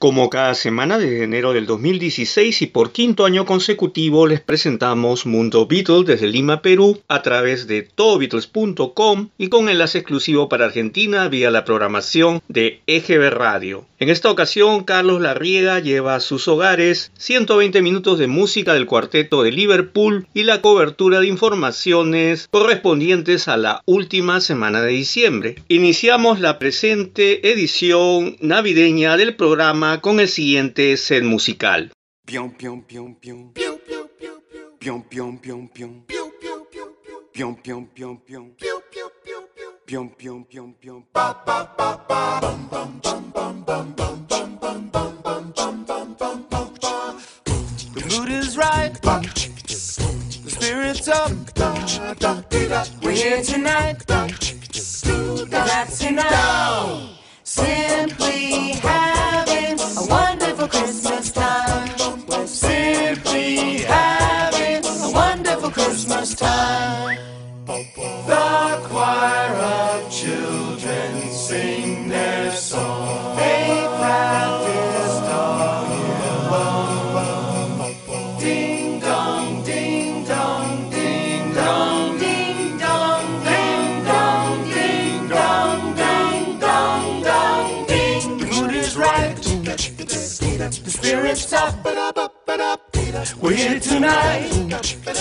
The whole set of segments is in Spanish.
Como cada semana desde enero del 2016 y por quinto año consecutivo les presentamos Mundo Beatles desde Lima, Perú, a través de todobeatles.com y con enlace exclusivo para Argentina vía la programación de EGB Radio. En esta ocasión, Carlos Larriega lleva a sus hogares 120 minutos de música del cuarteto de Liverpool y la cobertura de informaciones correspondientes a la última semana de diciembre. Iniciamos la presente edición navideña del programa con el siguiente set musical. The mood is right. The spirit's up. We're here tonight. That's enough. Simply Christmas time. We're simply having a wonderful Christmas time. Up. We're here tonight.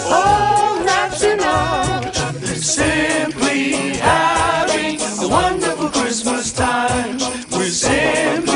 Oh, that's enough. Simply having a wonderful Christmas time. We're simply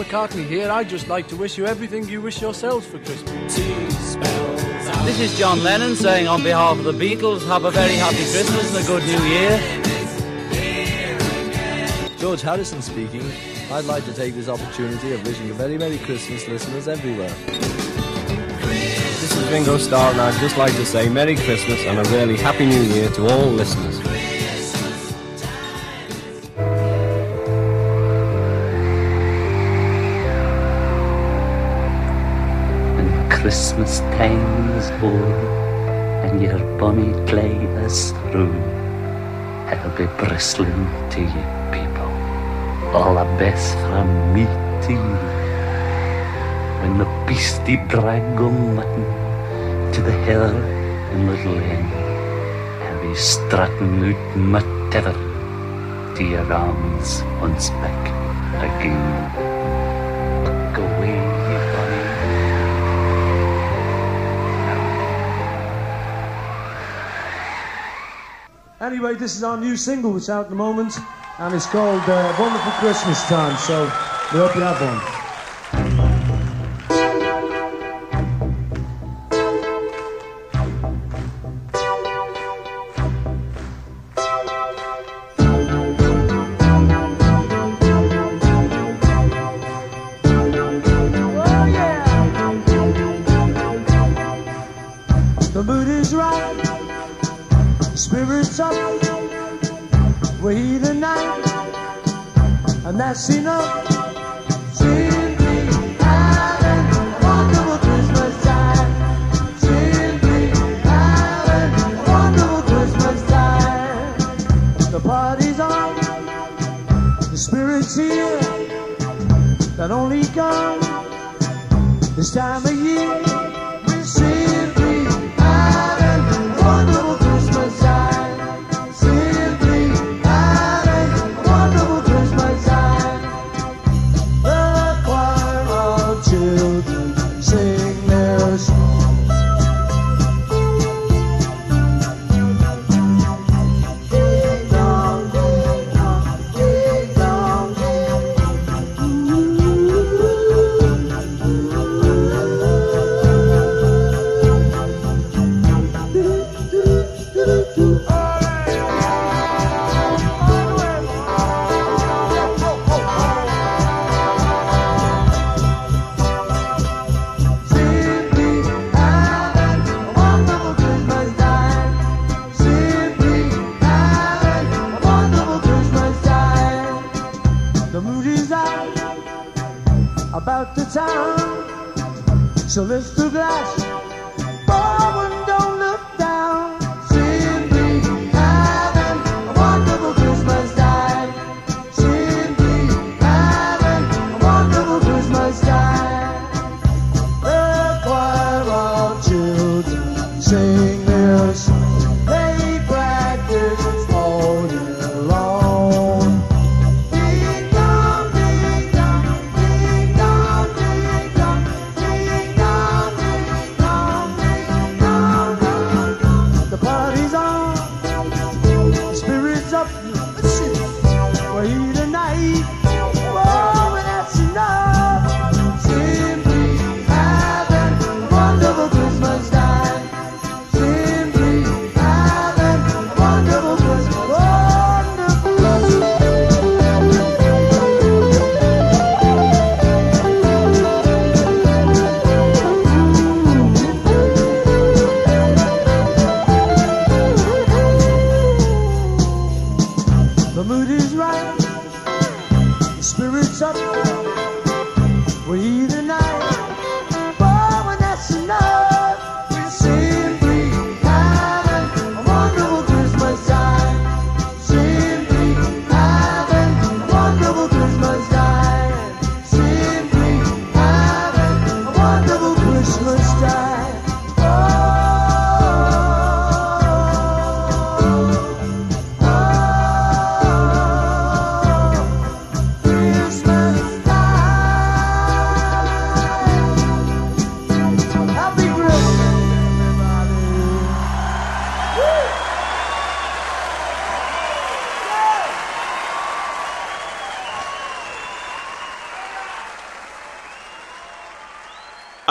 McCartney here. I'd just like to wish you everything you wish yourselves for Christmas. two spells out. This is John Lennon saying on behalf of the Beatles, have a very happy Christmas and a good New Year. George Harrison speaking. I'd like to take this opportunity of wishing a very Merry Christmas, listeners everywhere. This is Ringo Starr, and I'd just like to say Merry Christmas and a really Happy New Year to all listeners. Christmas time is o'er and your bonny clay is through, I'll be bristling to you people, all the best from me to you. When the beastie drag go mutton to the hill in Little Inn, I'll be strutting out my tether to your arms once back again. Anyway, this is our new single, which out at the moment. and it's called uh, Wonderful Christmas Time. So we hope you have one.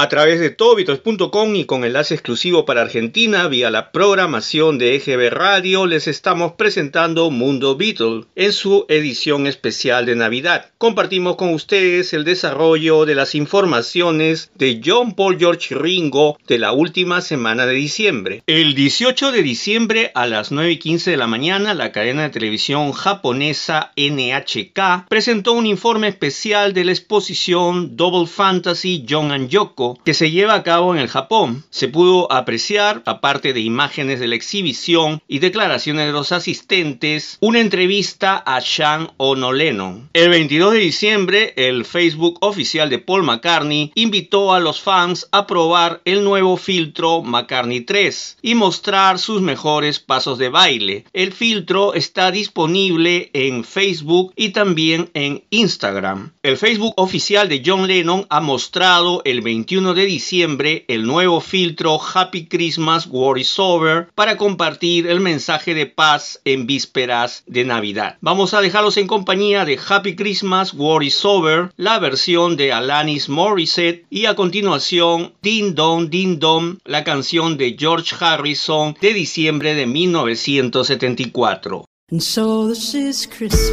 A través de tobitos.com y con enlace exclusivo para Argentina vía la programación de EGB Radio les estamos presentando Mundo Beatle en su edición especial de Navidad. Compartimos con ustedes el desarrollo de las informaciones de John Paul George Ringo de la última semana de diciembre. El 18 de diciembre a las 9 y 15 de la mañana la cadena de televisión japonesa NHK presentó un informe especial de la exposición Double Fantasy John and Yoko que se lleva a cabo en el Japón. Se pudo apreciar, aparte de imágenes de la exhibición y declaraciones de los asistentes, una entrevista a Sean O'Nolennon. El 22 de diciembre, el Facebook oficial de Paul McCartney invitó a los fans a probar el nuevo filtro McCartney 3 y mostrar sus mejores pasos de baile. El filtro está disponible en Facebook y también en Instagram. El Facebook oficial de John Lennon ha mostrado el 21 de diciembre el nuevo filtro Happy Christmas War is Over para compartir el mensaje de paz en vísperas de Navidad. Vamos a dejarlos en compañía de Happy Christmas War is Over, la versión de Alanis Morissette y a continuación Ding Dong Ding Dong, la canción de George Harrison de diciembre de 1974. And so this is Christmas.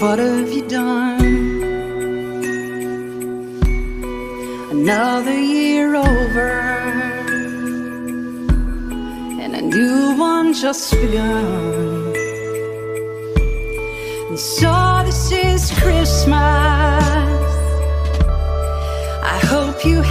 What have done? another year over. And a new one just begun. And so this is christmas. I hope you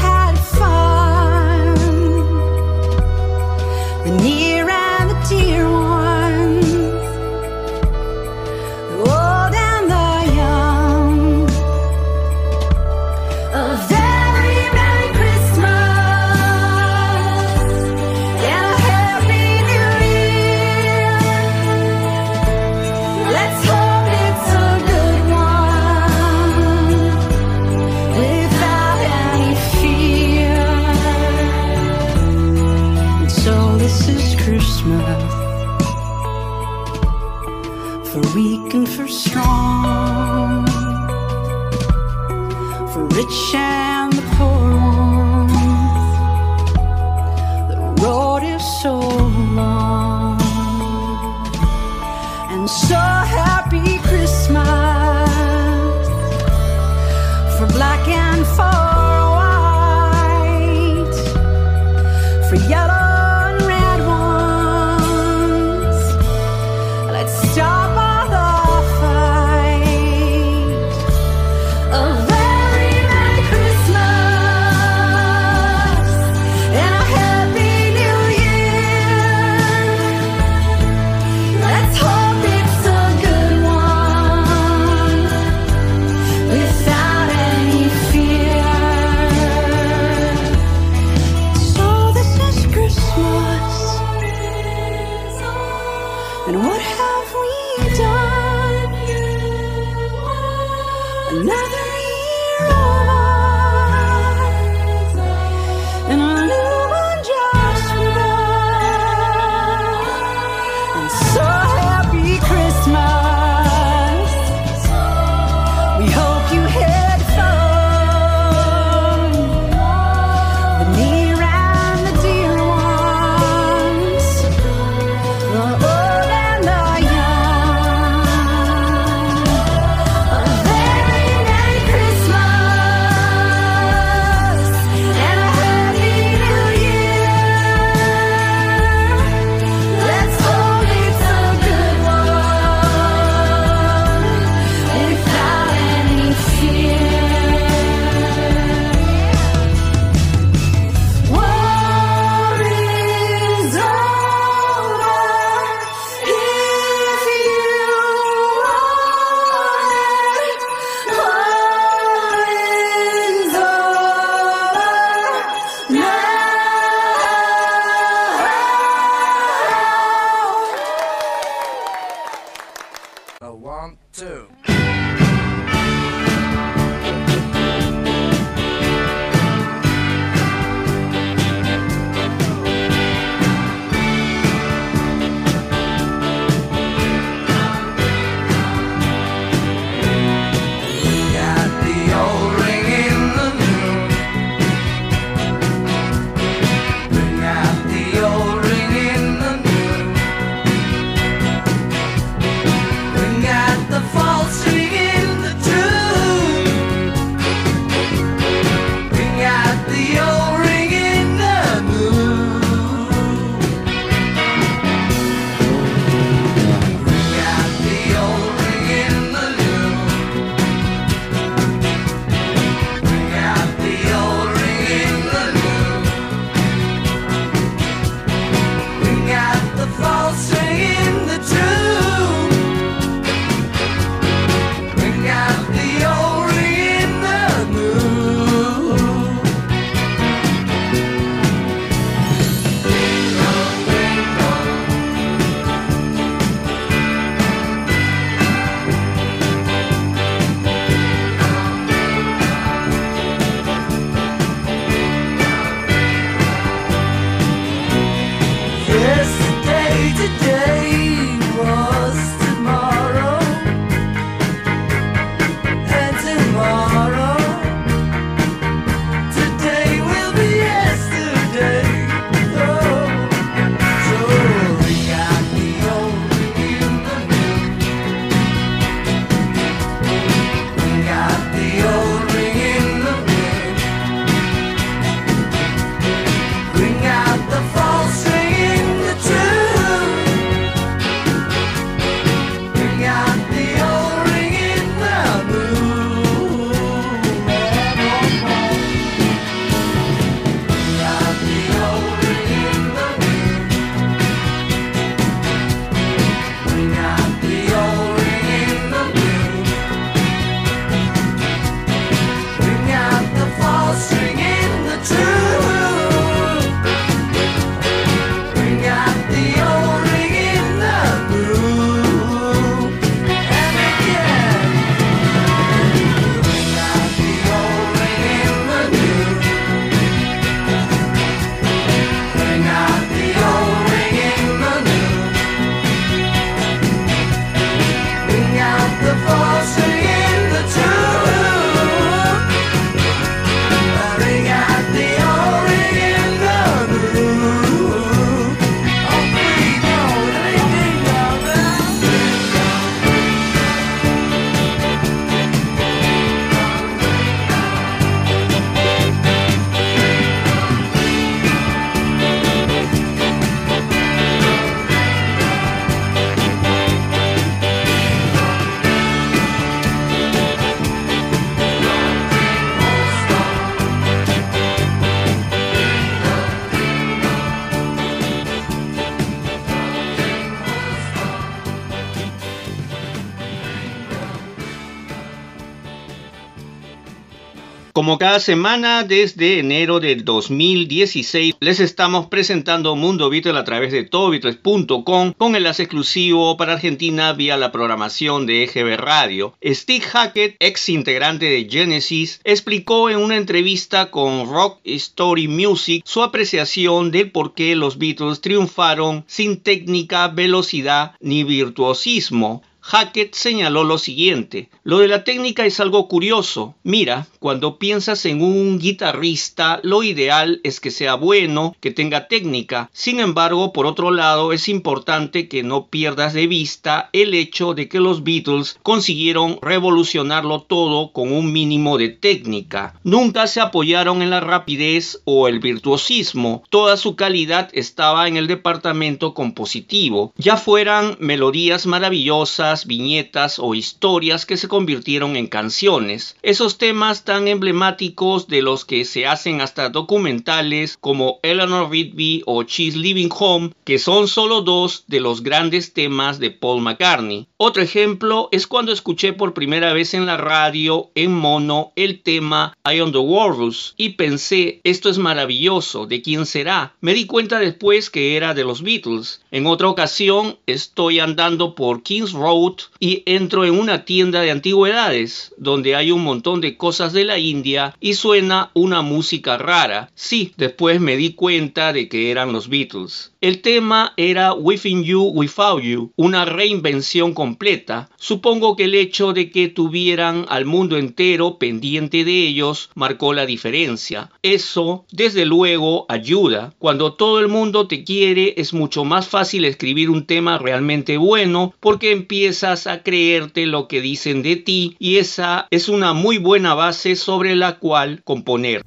Como cada semana desde enero del 2016 les estamos presentando Mundo Beatles a través de todobeatles.com con enlace exclusivo para Argentina vía la programación de EGB Radio. Steve Hackett, ex integrante de Genesis, explicó en una entrevista con Rock Story Music su apreciación del por qué los Beatles triunfaron sin técnica, velocidad ni virtuosismo. Hackett señaló lo siguiente, lo de la técnica es algo curioso. Mira, cuando piensas en un guitarrista, lo ideal es que sea bueno, que tenga técnica. Sin embargo, por otro lado, es importante que no pierdas de vista el hecho de que los Beatles consiguieron revolucionarlo todo con un mínimo de técnica. Nunca se apoyaron en la rapidez o el virtuosismo. Toda su calidad estaba en el departamento compositivo, ya fueran melodías maravillosas, viñetas o historias que se convirtieron en canciones. Esos temas tan emblemáticos de los que se hacen hasta documentales como Eleanor Rigby o She's Living Home, que son solo dos de los grandes temas de Paul McCartney. Otro ejemplo es cuando escuché por primera vez en la radio en mono el tema I on the Walrus y pensé, esto es maravilloso, ¿de quién será? Me di cuenta después que era de los Beatles. En otra ocasión estoy andando por Kings Road y entro en una tienda de antigüedades donde hay un montón de cosas de la India y suena una música rara. Sí, después me di cuenta de que eran los Beatles. El tema era Within You, Without You, una reinvención completa. Supongo que el hecho de que tuvieran al mundo entero pendiente de ellos marcó la diferencia. Eso, desde luego, ayuda. Cuando todo el mundo te quiere es mucho más fácil escribir un tema realmente bueno porque empiezas a creerte lo que dicen de ti y esa es una muy buena base sobre la cual componer.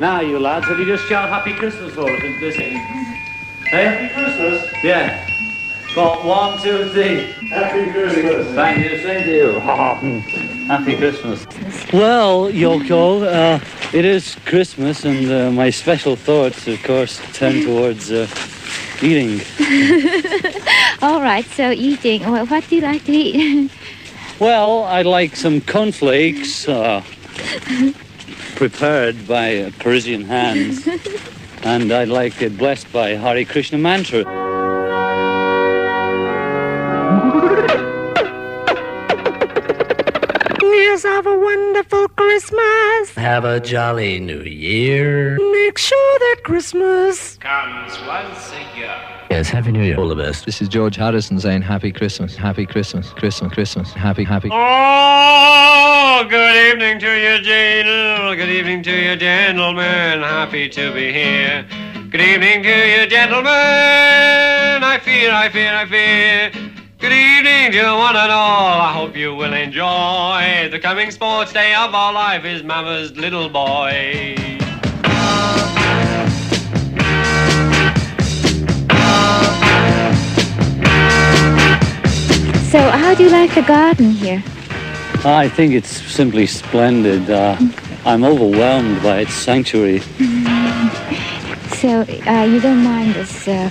Now, you lads, have you just? Hey? Happy Christmas? Yeah. Got one, two, three. Happy Christmas. Thank you, same to you. Happy Christmas. Well, Yoko, uh, it is Christmas, and uh, my special thoughts, of course, turn towards uh, eating. All right, so eating. Well, what do you like to eat? Well, I'd like some cornflakes uh, prepared by uh, Parisian hands, and I'd like it blessed by Hare Krishna mantra. Yes, have a wonderful Christmas. Have a jolly new year. Make sure that Christmas Comes once a year. Yes, Happy New Year. All the best. This is George Harrison saying Happy Christmas, Happy Christmas, Christmas, Christmas, Happy, Happy. Oh, good evening to you, Jane. Good evening to you, gentlemen. Happy to be here. Good evening to you, gentlemen. I fear, I fear, I fear. Good evening to one and all. I hope you will enjoy the coming sports day of our life is Mama's little boy. so, how do you like the garden here? I think it's simply splendid. Uh, I'm overwhelmed by its sanctuary. So, uh, you don't mind this uh,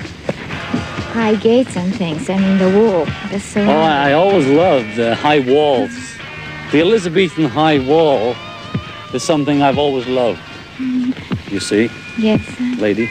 high gates and things, I mean, the wall. The Oh, I, I always loved the high walls. The Elizabethan high wall is something I've always loved. Mm-hmm. You see, Yes. lady?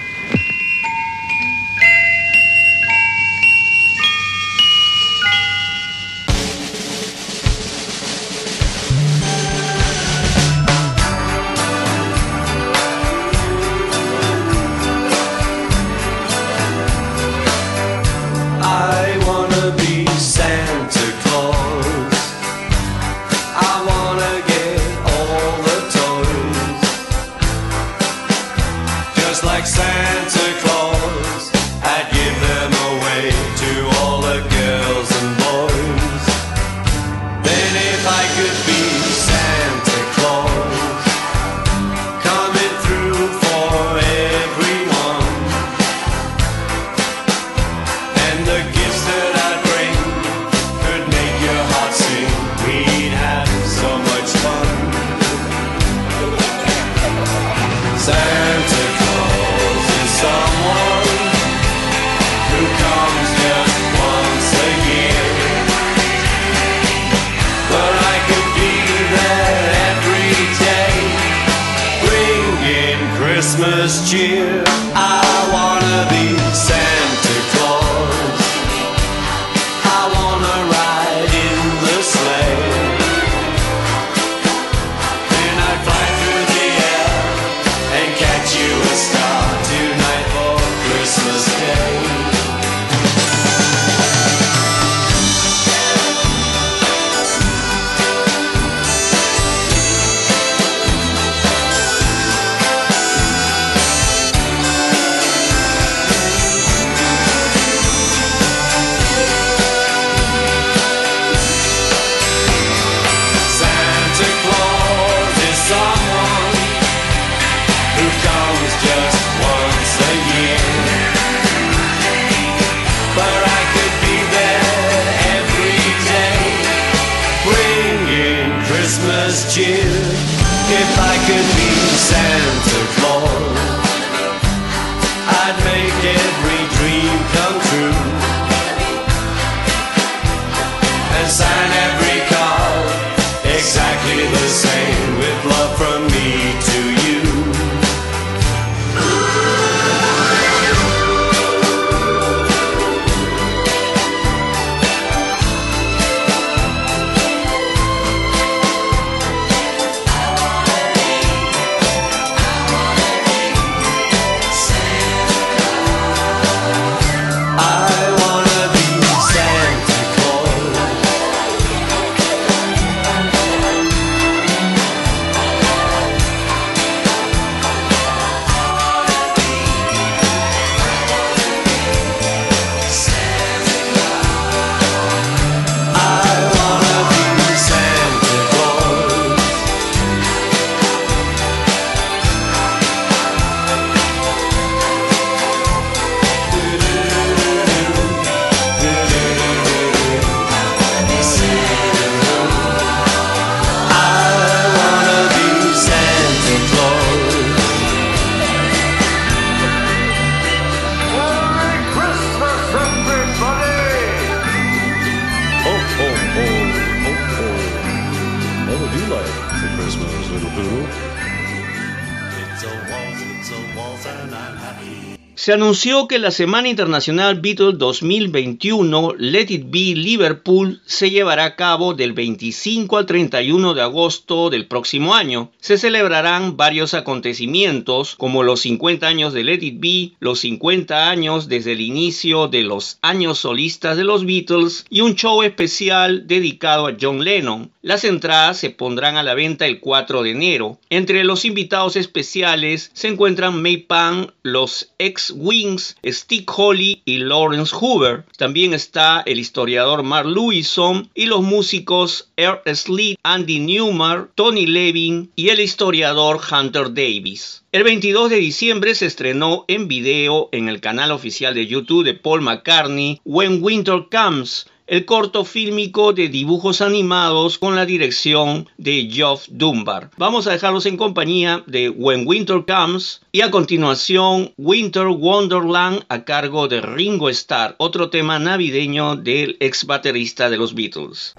Se anunció que la Semana Internacional Beatles 2021 Let It Be Liverpool se llevará a cabo del 25 al 31 de agosto del próximo año. Se celebrarán varios acontecimientos como los 50 años de Let It Be, los 50 años desde el inicio de los años solistas de los Beatles y un show especial dedicado a John Lennon. Las entradas se pondrán a la venta el 4 de enero. Entre los invitados especiales se encuentran May Pan, los ex-Wings, Steve Holly y Lawrence Hoover. También está el historiador Mark Lewison y los músicos Earl Sleet, Andy Newmar, Tony Levin y el historiador Hunter Davis. El 22 de diciembre se estrenó en video en el canal oficial de YouTube de Paul McCartney When Winter Comes, el corto fílmico de dibujos animados con la dirección de Geoff Dunbar. Vamos a dejarlos en compañía de When Winter Comes y a continuación Winter Wonderland a cargo de Ringo Starr, otro tema navideño del ex baterista de los Beatles.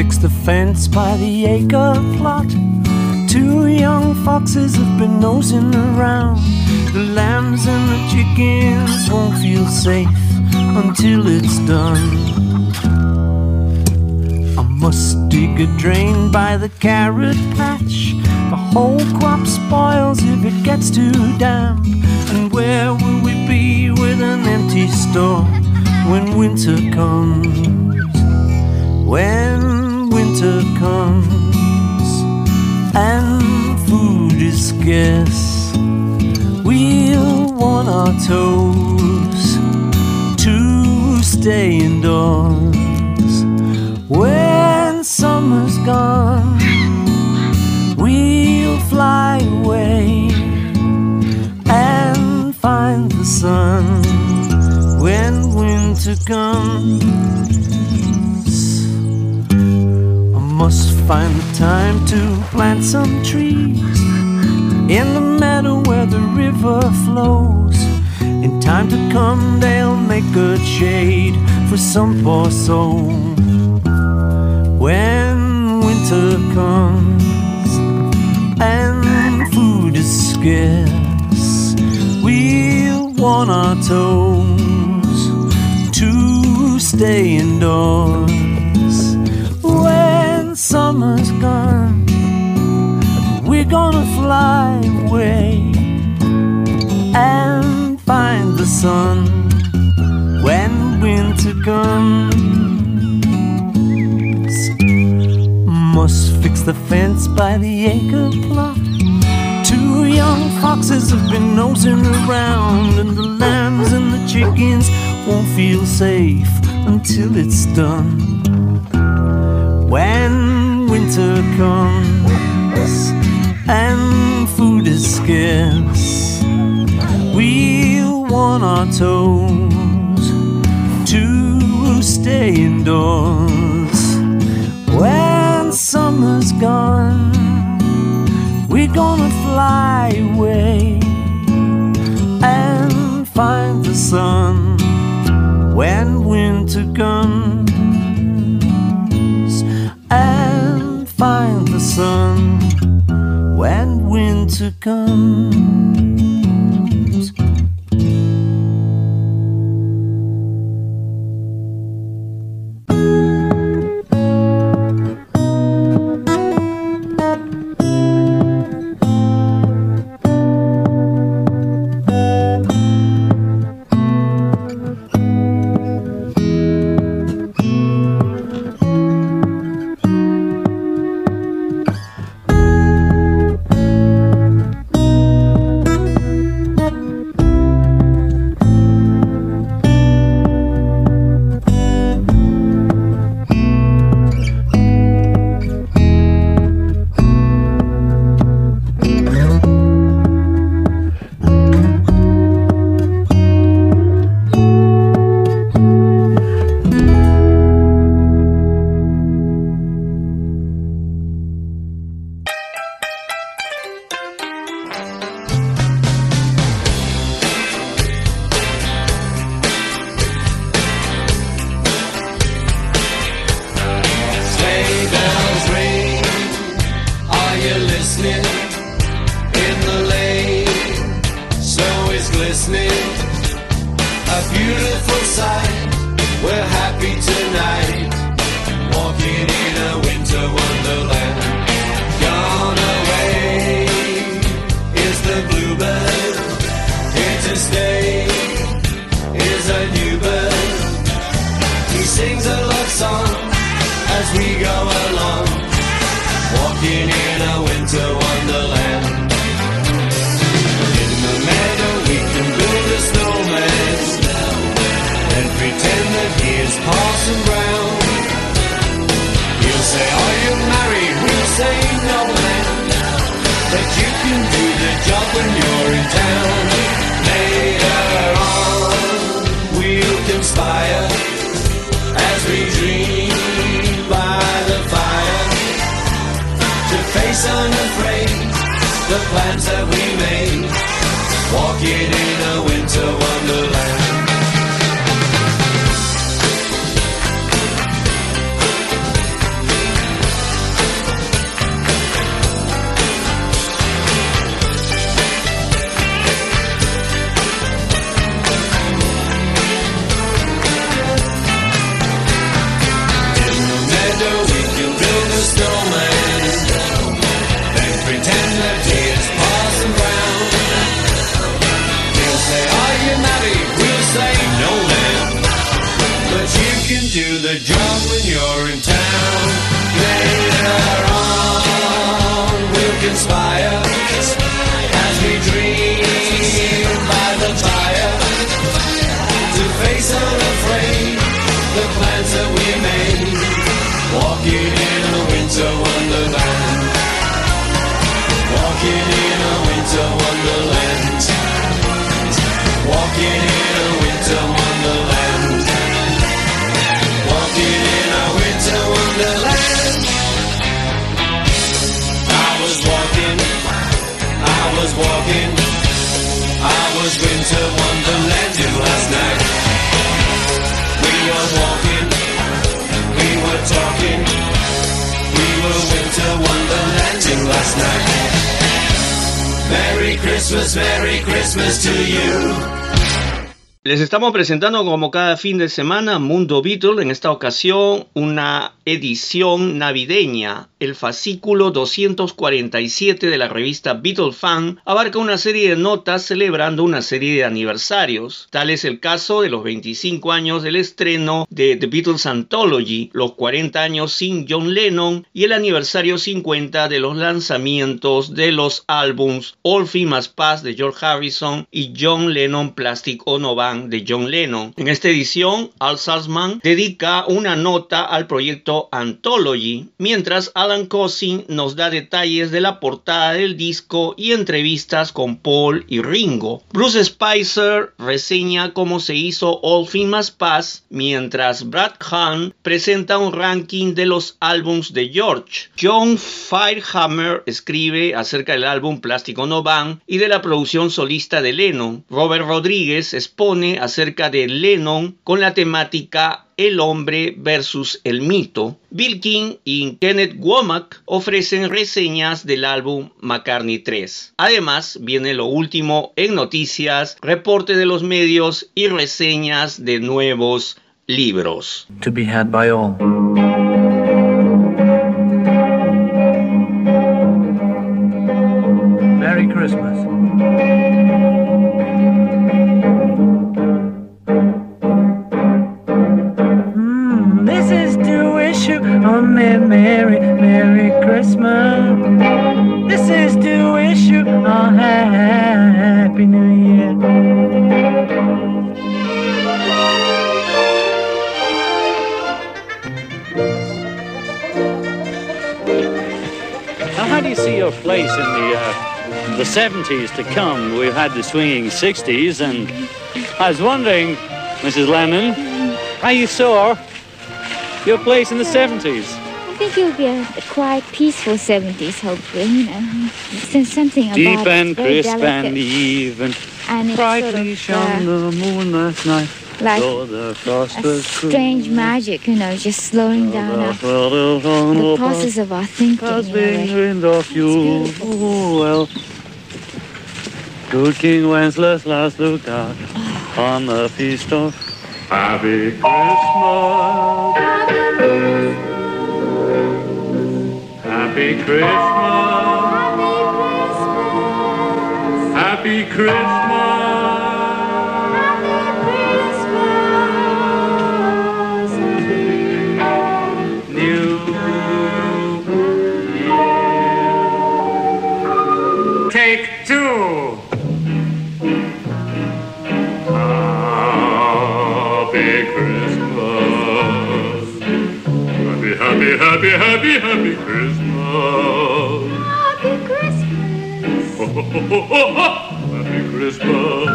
Fix the fence by the acre plot. Two young foxes have been nosing around. The lambs and the chickens won't feel safe until it's done. I must dig a drain by the carrot patch. The whole crop spoils if it gets too damp. And where will we be with an empty store when winter comes? When winter comes and food is scarce, we'll want our toes to stay indoors. When summer's gone, we'll fly away and find the sun when winter comes. Must find the time to plant some trees in the meadow where the river flows. In time to come, they'll make good shade for some poor soul. When winter comes and food is scarce, we'll warn our toes to stay indoors. Summer's gone, we're gonna fly away and find the sun when winter comes. Must fix the fence by the acre plot. Two young foxes have been nosing around, and the lambs and the chickens won't feel safe until it's done. Winter comes and food is scarce, we want our toes to stay indoors. When summer's gone, we're gonna fly away and find the sun when winter comes estamos presentando como cada fin de semana Mundo Beatle, en esta ocasión una edición navideña. El fascículo 247 de la revista Beatle Fan abarca una serie de notas celebrando una serie de aniversarios. Tal es el caso de los 25 años del estreno de The Beatles Anthology, los 40 años sin John Lennon y el aniversario 50 de los lanzamientos de los álbums All Must Pass de George Harrison y John Lennon Plastic Ono Band de John Lennon. En esta edición, Al Salzman dedica una nota al proyecto Anthology, mientras Alan Cousin nos da detalles de la portada del disco y entrevistas con Paul y Ringo. Bruce Spicer reseña cómo se hizo All Must Pass, mientras Brad Hahn presenta un ranking de los álbums de George. John Firehammer escribe acerca del álbum Plástico No Band y de la producción solista de Lennon. Robert Rodríguez expone acerca de Lennon con la temática El hombre versus el mito. Bill King y Kenneth Womack ofrecen reseñas del álbum McCartney 3. Además, viene lo último en noticias, reporte de los medios y reseñas de nuevos libros. 70s to come? We've had the swinging 60s, and I was wondering, Mrs. Lennon, how you saw your place in the 70s. I think it'll be a, quiet, peaceful 70s, hopefully, you know. There's something about Deep it. and very crisp delicate. and even, And it's brightly sort of, shone uh, the moon last night. like though the frost was strange magic, you know, just slowing down our, the process of our thinking. in a way. wind of you. Oh, well. Good King Wenceslas last looked out on the feast of Happy Christmas. Happy Christmas. Happy Christmas. Happy, happy, happy, Christmas. Happy Christmas. Ho, ho, ho, ho, ho, ho. Happy Christmas.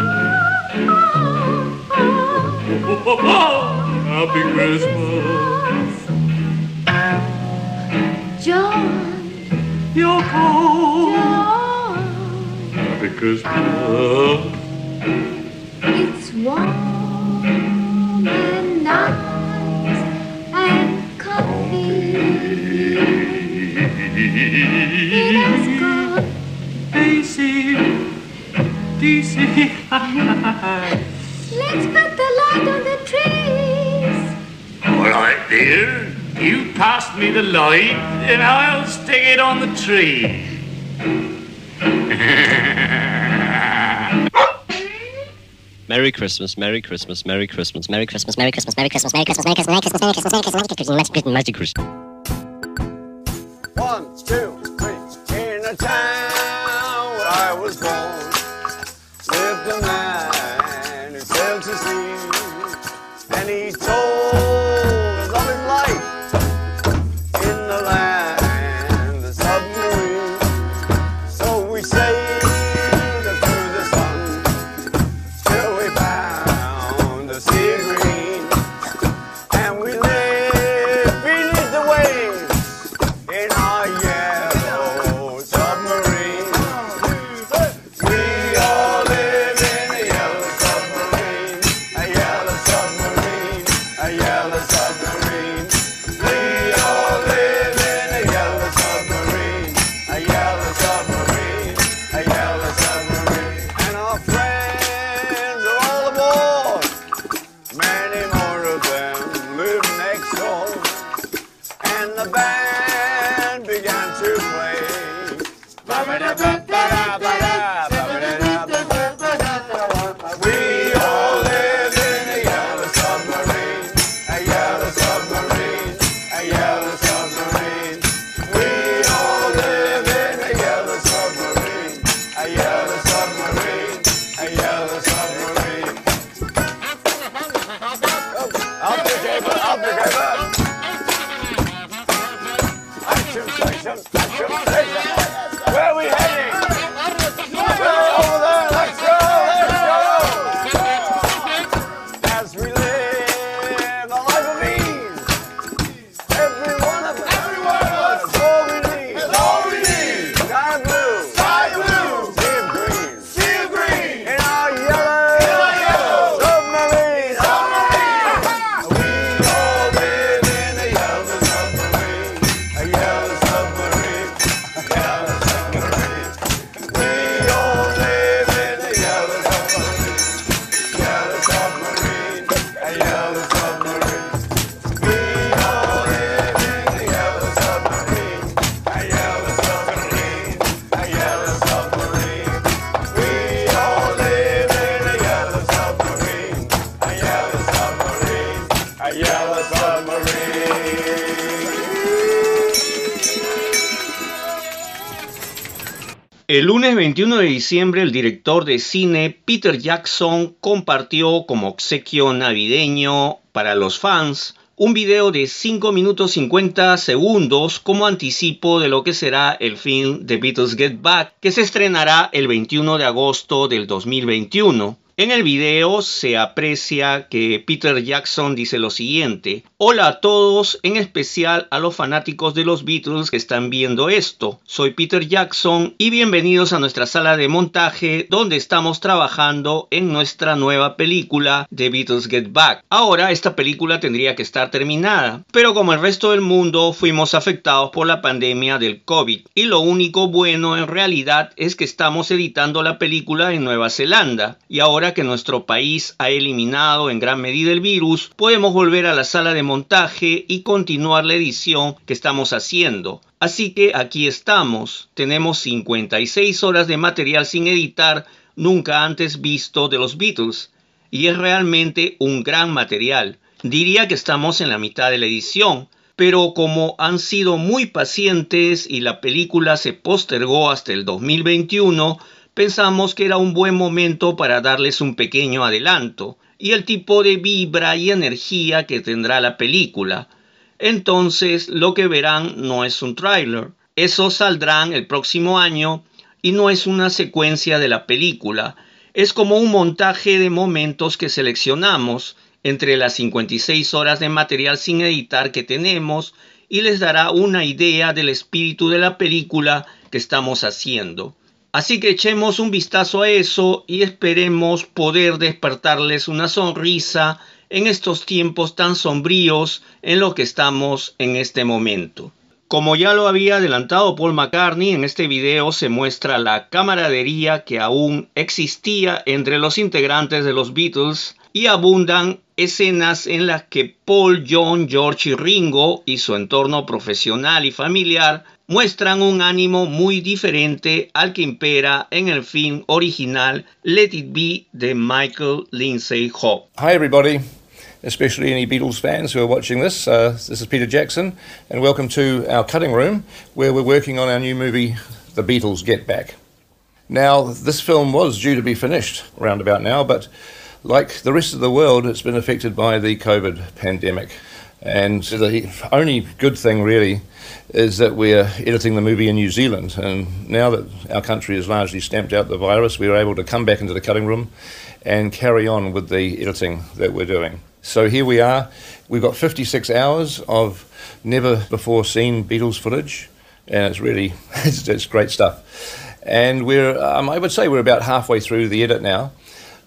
Ho, ho, ho, ho. Happy Christmas. John. You're cold. John. Happy Christmas. It's warm and nice Let's put the light on the trees. All right, dear. You pass me the light, and I'll stick it on the tree. Merry Christmas, Merry Christmas, Merry Christmas, Merry Christmas, Merry Christmas, Merry Christmas, Merry Christmas, Merry Christmas, Merry Christmas, Merry Christmas, Merry Christmas, Merry Christmas, Merry Christmas, Merry Christmas, Merry Christmas, Merry Christmas, Merry Christmas, Merry Christmas, 21 de diciembre el director de cine Peter Jackson compartió como obsequio navideño para los fans un video de 5 minutos 50 segundos como anticipo de lo que será el film The Beatles Get Back que se estrenará el 21 de agosto del 2021. En el video se aprecia que Peter Jackson dice lo siguiente, Hola a todos, en especial a los fanáticos de los Beatles que están viendo esto. Soy Peter Jackson y bienvenidos a nuestra sala de montaje donde estamos trabajando en nuestra nueva película The Beatles Get Back. Ahora esta película tendría que estar terminada, pero como el resto del mundo fuimos afectados por la pandemia del COVID y lo único bueno en realidad es que estamos editando la película en Nueva Zelanda y ahora que nuestro país ha eliminado en gran medida el virus, podemos volver a la sala de montaje y continuar la edición que estamos haciendo. Así que aquí estamos. Tenemos 56 horas de material sin editar, nunca antes visto de los Beatles. Y es realmente un gran material. Diría que estamos en la mitad de la edición, pero como han sido muy pacientes y la película se postergó hasta el 2021, pensamos que era un buen momento para darles un pequeño adelanto y el tipo de vibra y energía que tendrá la película. Entonces lo que verán no es un tráiler, esos saldrán el próximo año y no es una secuencia de la película, es como un montaje de momentos que seleccionamos entre las 56 horas de material sin editar que tenemos y les dará una idea del espíritu de la película que estamos haciendo. Así que echemos un vistazo a eso y esperemos poder despertarles una sonrisa en estos tiempos tan sombríos en los que estamos en este momento. Como ya lo había adelantado Paul McCartney, en este video se muestra la camaradería que aún existía entre los integrantes de los Beatles y abundan escenas en las que Paul, John, George y Ringo y su entorno profesional y familiar muestran un ánimo muy diferente al que impera en el film original Let It Be de Michael Lindsay Hogg. Hi, everybody, especially any Beatles fans who are watching this. Uh, this is Peter Jackson, and welcome to our cutting room where we're working on our new movie, The Beatles Get Back. Now, this film was due to be finished around about now, but like the rest of the world, it's been affected by the COVID pandemic. And the only good thing, really, is that we're editing the movie in New Zealand. And now that our country has largely stamped out the virus, we were able to come back into the cutting room and carry on with the editing that we're doing. So here we are. We've got 56 hours of never before seen Beatles footage, and it's really it's, it's great stuff. And we're, um, I would say, we're about halfway through the edit now.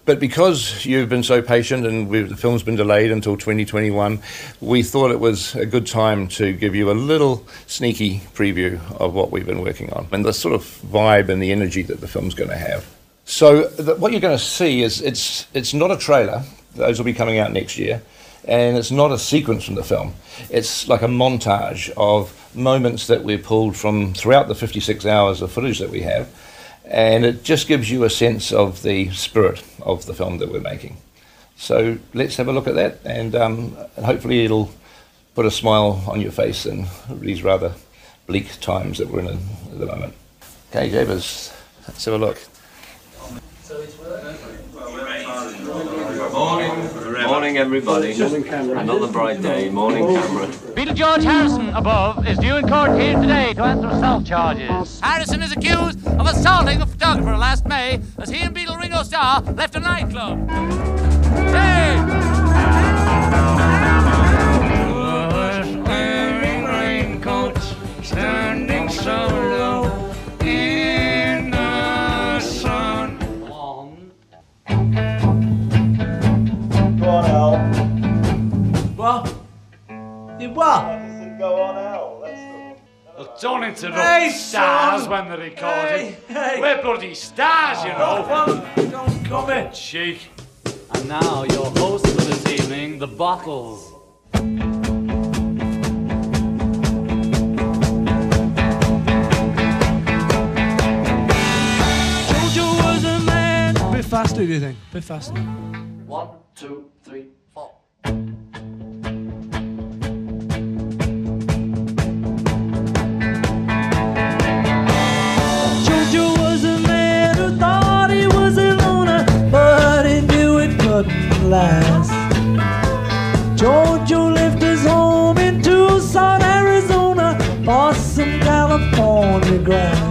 But because you've been so patient and the film's been delayed until 2021, we thought it was a good time to give you a little sneaky preview of what we've been working on and the sort of vibe and the energy that the film's going to have. So the, what you're going to see is it's it's not a trailer; those will be coming out next year, and it's not a sequence from the film. It's like a montage of moments that we pulled from throughout the 56 hours of footage that we have and it just gives you a sense of the spirit of the film that we're making. So let's have a look at that, and, um, hopefully it'll put a smile on your face in these rather bleak times that we're in at the moment. Okay, Jabez, let's have a look. Morning, morning everybody. Another bright day. Morning, camera. Beatle George Harrison above is due in court here today to answer assault charges. Harrison is accused of assaulting a photographer last May as he and Beatle Ringo Starr left a nightclub. Hey! wearing raincoats, standing so You what? Go on, Al. That's Well, don't interrupt Hey, stars son. when they're recording. Hey, hey. We're bloody stars, you know. Don't, don't come in. Cheek. And now your host for this evening, the Bottles. Jojo was a man. bit faster, do you think? bit faster. One, two, paradise. Jojo left his home in Tucson, Arizona, for some California grass.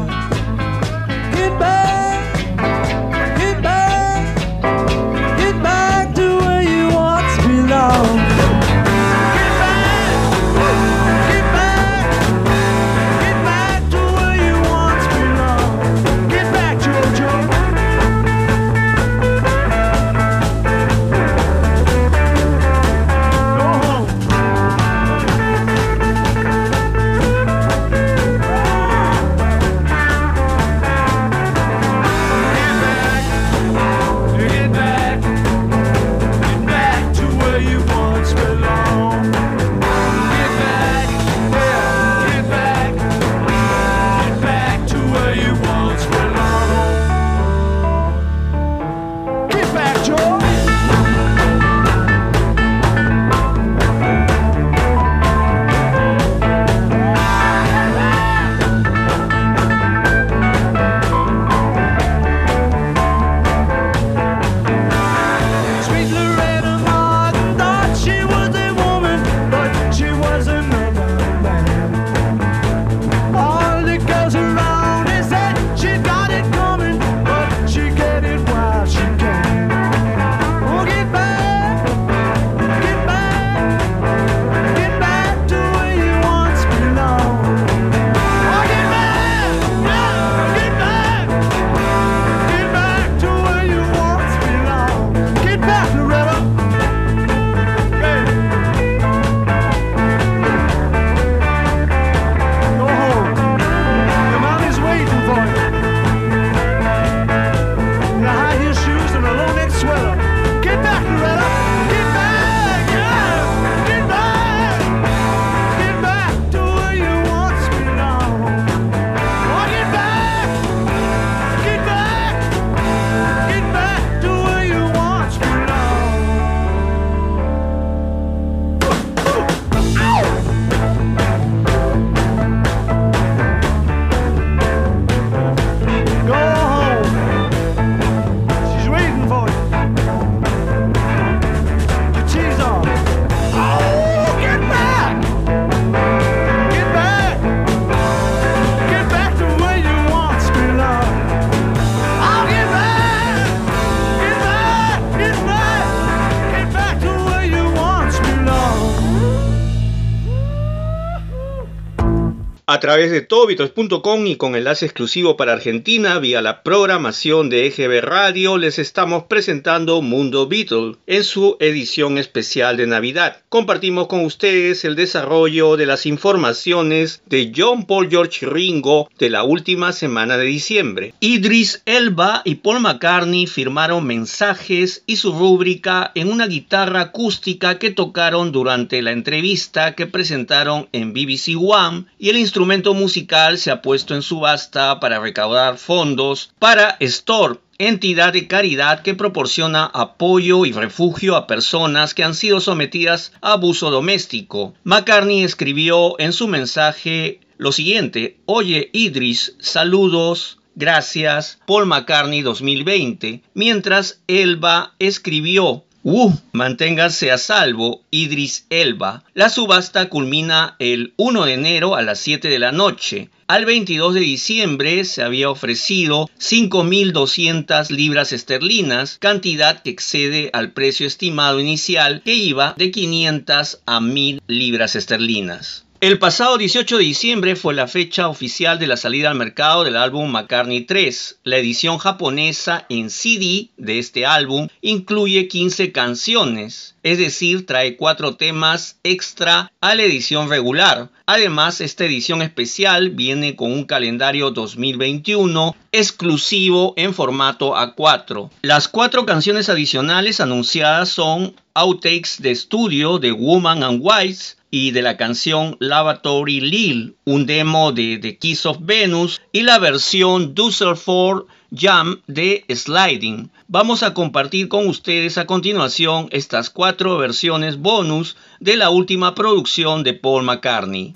A través de todobeatles.com y con enlace exclusivo para Argentina vía la programación de EGB Radio les estamos presentando Mundo Beatle en su edición especial de Navidad. Compartimos con ustedes el desarrollo de las informaciones de John Paul George Ringo de la última semana de diciembre. Idris Elba y Paul McCartney firmaron mensajes y su rúbrica en una guitarra acústica que tocaron durante la entrevista que presentaron en BBC One y el instrumento musical se ha puesto en subasta para recaudar fondos para Store, entidad de caridad que proporciona apoyo y refugio a personas que han sido sometidas a abuso doméstico. McCartney escribió en su mensaje lo siguiente, oye Idris, saludos, gracias, Paul McCartney 2020, mientras Elba escribió Uh, manténgase a salvo, Idris Elba. La subasta culmina el 1 de enero a las 7 de la noche. Al 22 de diciembre se había ofrecido 5.200 libras esterlinas, cantidad que excede al precio estimado inicial que iba de 500 a 1.000 libras esterlinas. El pasado 18 de diciembre fue la fecha oficial de la salida al mercado del álbum McCartney 3. La edición japonesa en CD de este álbum incluye 15 canciones, es decir, trae 4 temas extra a la edición regular. Además, esta edición especial viene con un calendario 2021 exclusivo en formato A4. Las cuatro canciones adicionales anunciadas son outtakes de estudio de Woman and Wise, y de la canción Lavatory Lil, un demo de The Kiss of Venus y la versión Dusselford Jam de Sliding. Vamos a compartir con ustedes a continuación estas cuatro versiones bonus de la última producción de Paul McCartney.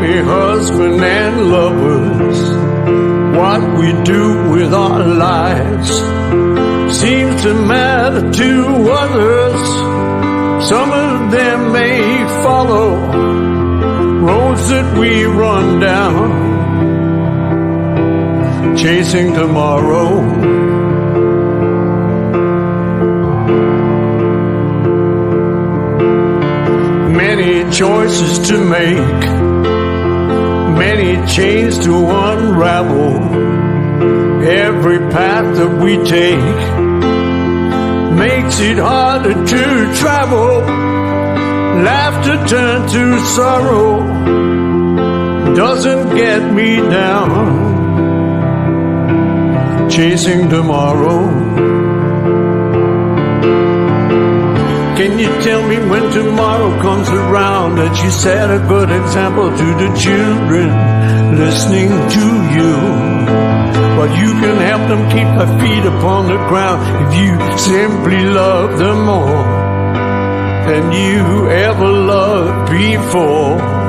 Me, husband and lovers. What we do with our lives seems to matter to others. Some of them may follow roads that we run down, chasing tomorrow. Many choices to make, many chains to unravel. Every path that we take makes it harder to travel. Laughter turned to sorrow doesn't get me down. Chasing tomorrow. Can you tell me when tomorrow comes around that you set a good example to the children listening to you? But you can help them keep their feet upon the ground if you simply love them more than you ever loved before.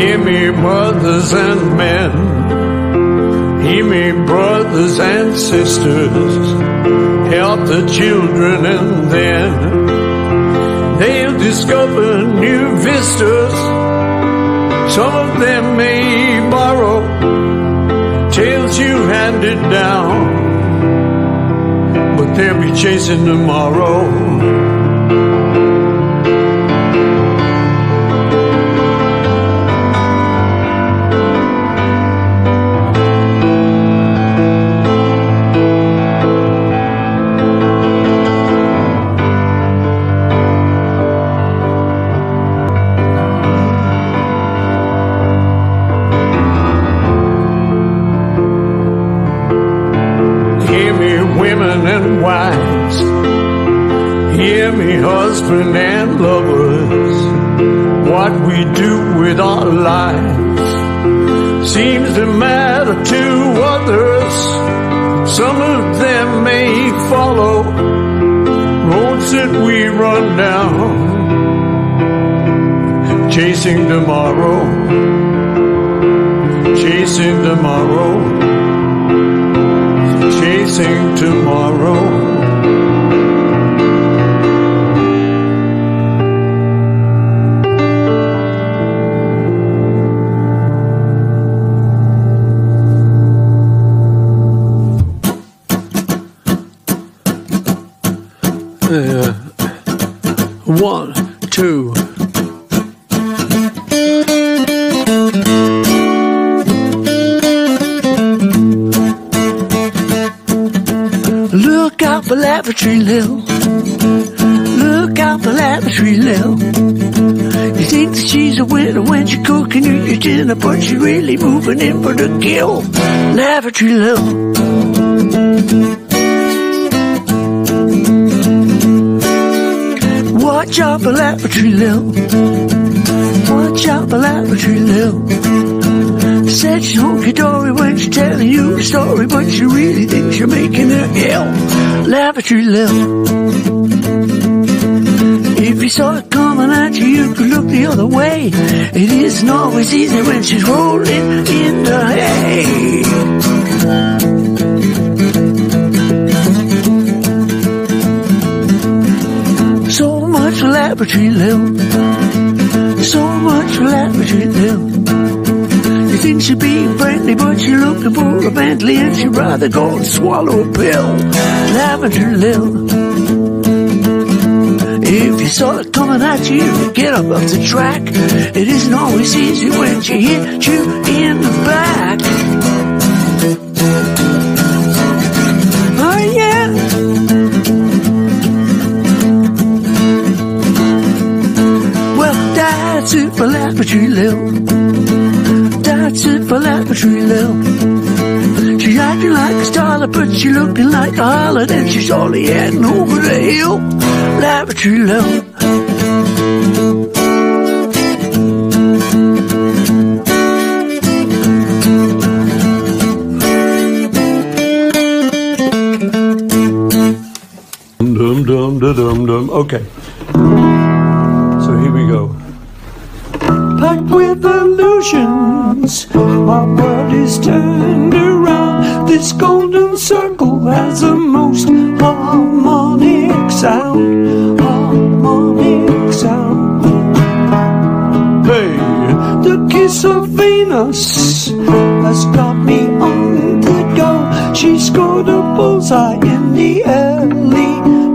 Hear me, mothers and men. Hear me, brothers and sisters. Help the children and then they'll discover new vistas. Some of them may borrow tales you handed down, but they'll be chasing tomorrow. And lovers. What we do with our lives seems to matter to others. Some of them may follow roads that we run down, chasing tomorrow, chasing tomorrow chasing tomorrow. Dinner, but she's really moving in for the kill. Lavatory Lil. Watch out for lavatory Lil. Watch out for lavatory Lil. Said she's honky dory when she's telling you a story, but she really thinks you're making her ill. Lavatory Lil. If you saw it coming at you, you could look the other way. It isn't always easy when she's rolling in the hay. So much laboratory Lil. So much laboratory Lil. You think she's being friendly, but she's looking for a Bentley and she'd rather go and swallow a pill. Lavender Lil. If you saw it coming at you, get up off the track. It isn't always easy when she hit you in the back. Oh yeah. Well, that's it for laboratory Lil. That's it for laboratory Lil. She's acting like a starlet, but she looking like a harlot, and she's only heading over the hill. Lavatory Lil. Dum dum dum dum dum. Okay. So here we go. Packed with illusions, my is turned around. This golden circle has the most harmonic sound. Harmonic sound. Hey, the kiss of Venus has got me on the go. She scored a bullseye in the early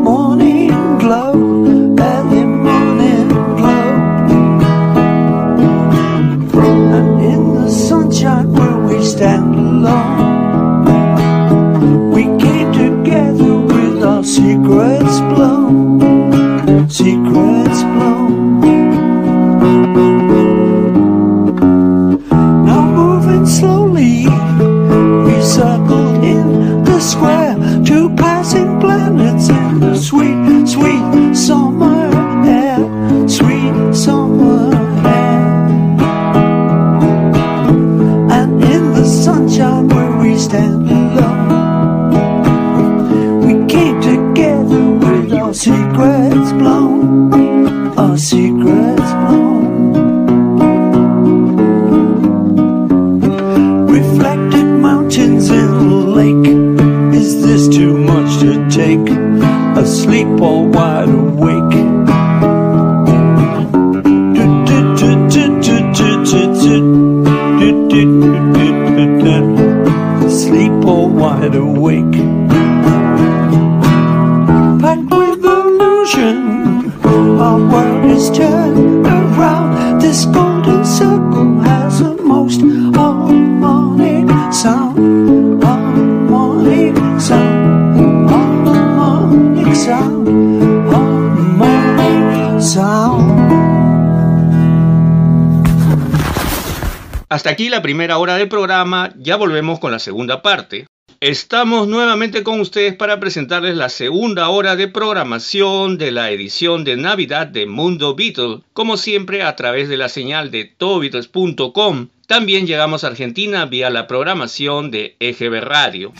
aquí la primera hora del programa, ya volvemos con la segunda parte. Estamos nuevamente con ustedes para presentarles la segunda hora de programación de la edición de Navidad de Mundo Beatle, como siempre a través de la señal de tobeatles.com. También llegamos a Argentina vía la programación de EGB Radio.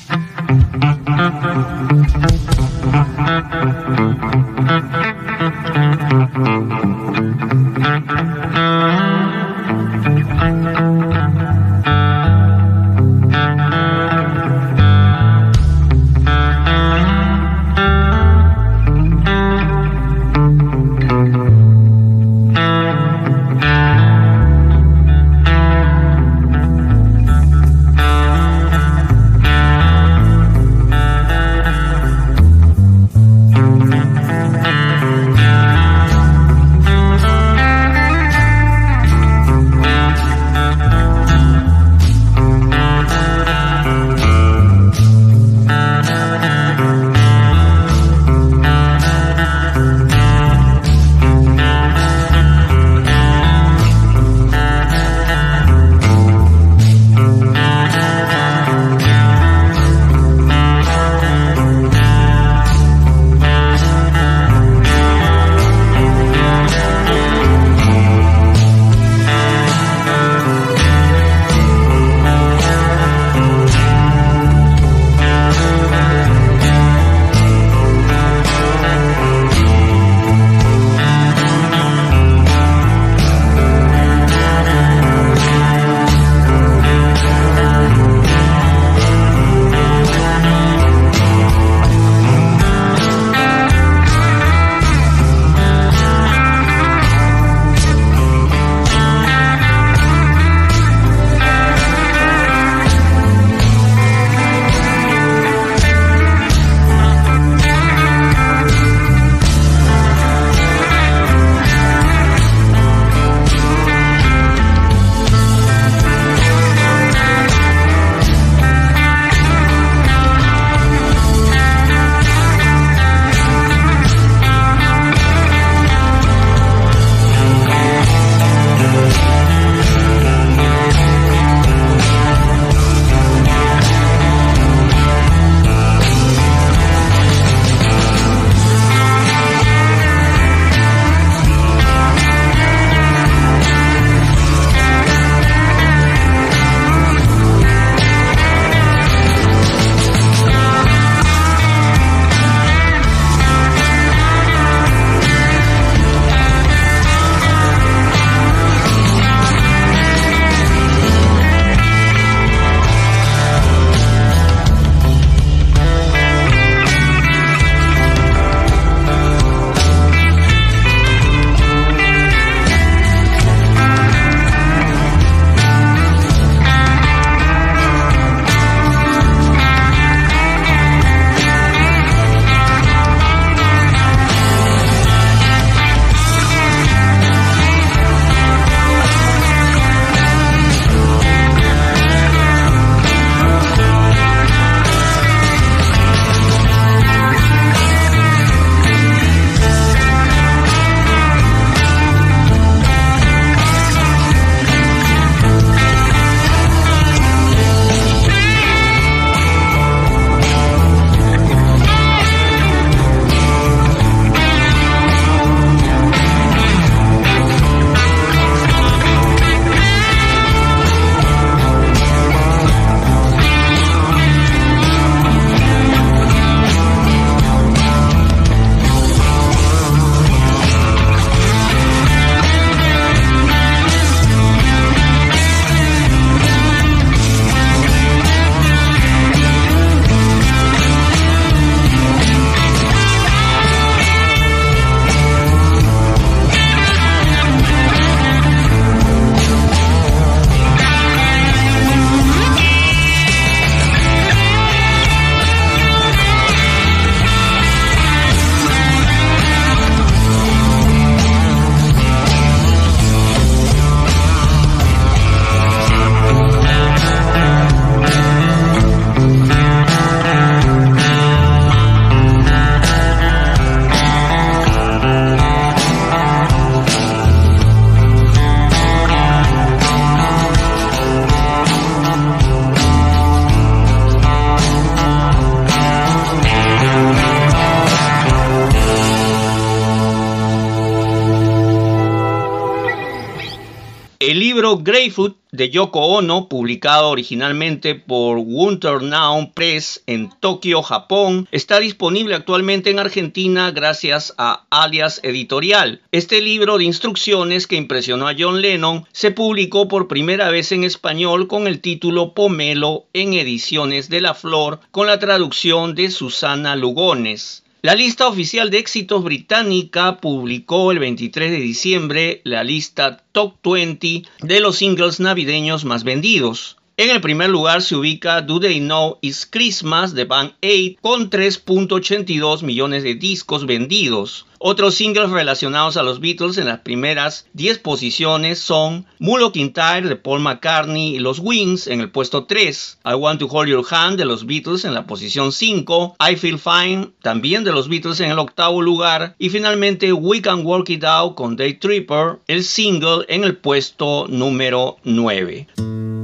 Greyfoot de Yoko Ono, publicado originalmente por Winter Now Press en Tokio, Japón, está disponible actualmente en Argentina gracias a Alias Editorial. Este libro de instrucciones que impresionó a John Lennon se publicó por primera vez en español con el título Pomelo en Ediciones de la Flor con la traducción de Susana Lugones. La lista oficial de éxitos británica publicó el 23 de diciembre la lista Top 20 de los singles navideños más vendidos. En el primer lugar se ubica Do They Know It's Christmas de Band 8 con 3.82 millones de discos vendidos. Otros singles relacionados a los Beatles en las primeras 10 posiciones son Mulo Kintyre de Paul McCartney y los Wings en el puesto 3, I Want to Hold Your Hand de los Beatles en la posición 5, I Feel Fine también de los Beatles en el octavo lugar y finalmente We Can Work It Out con Day Tripper, el single en el puesto número 9.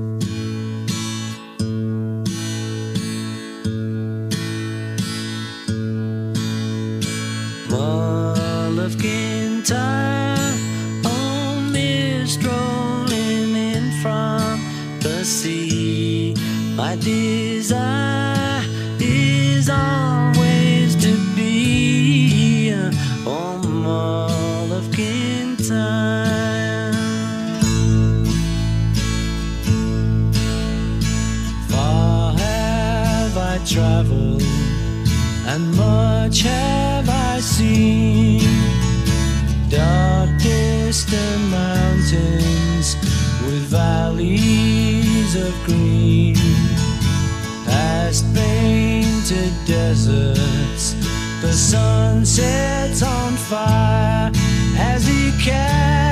On mist rolling in from the sea. My desire is always to be on Mull of. Far have I traveled and much have I seen. Painted deserts. The sun sets on fire as he carries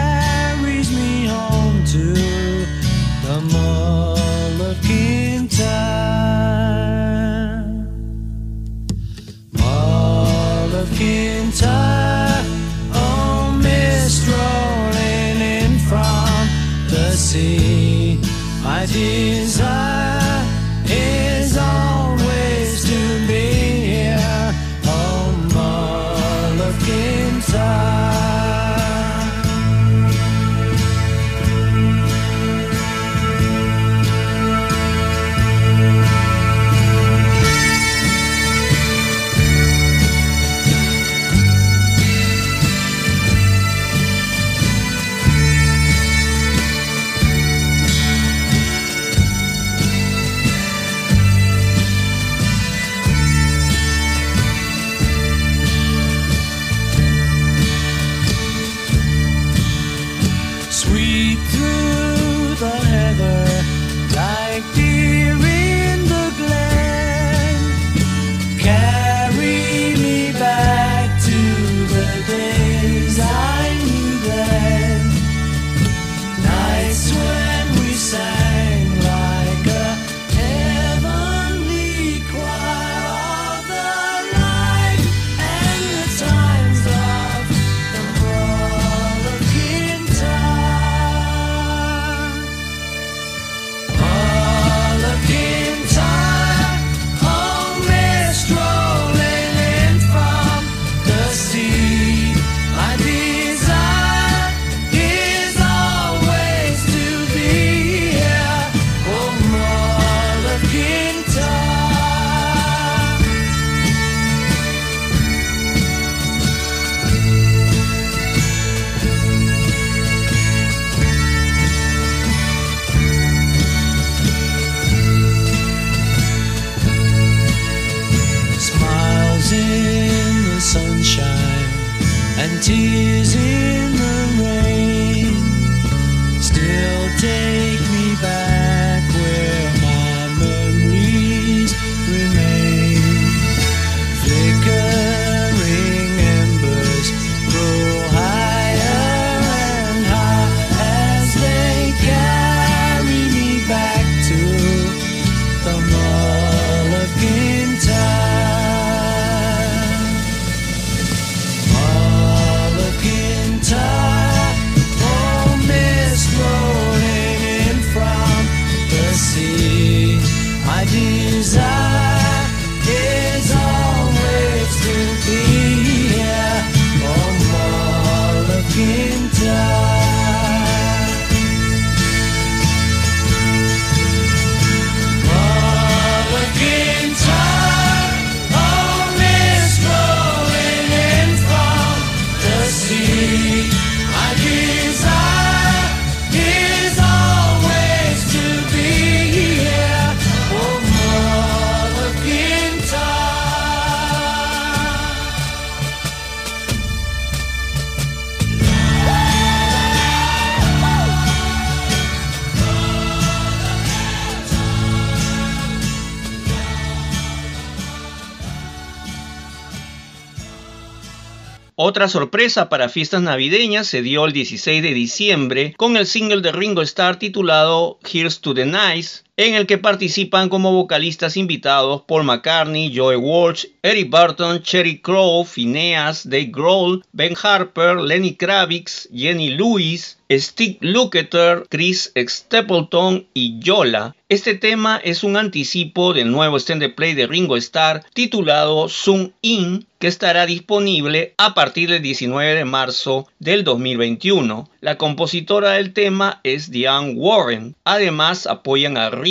Otra sorpresa para fiestas navideñas se dio el 16 de diciembre con el single de Ringo Starr titulado Here's to the Nice, en el que participan como vocalistas invitados Paul McCartney, Joe Walsh, Eric Burton, Cherry Crow, Phineas, Dave Grohl, Ben Harper, Lenny Kravitz, Jenny Lewis, Steve Lukather, Chris Stapleton y Yola. Este tema es un anticipo del nuevo extended play de Ringo Starr titulado Zoom In, que estará disponible a partir del 19 de marzo del 2021. La compositora del tema es Diane Warren. Además apoyan a Ringo,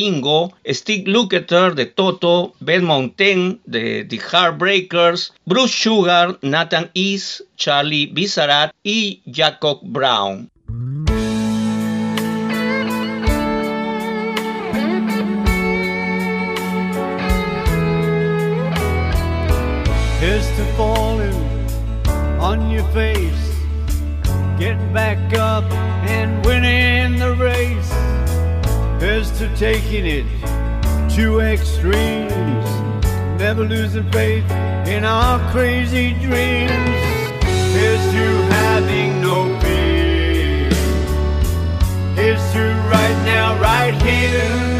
Steve Lukather de Toto, Ben Mountain de The Heartbreakers, Bruce Sugar, Nathan East, Charlie Bizarat y Jacob Brown. Here's to falling on your face, getting back up and winning the race. Here's to taking it to extremes, never losing faith in our crazy dreams. Here's to having no fear. Here's to right now, right here.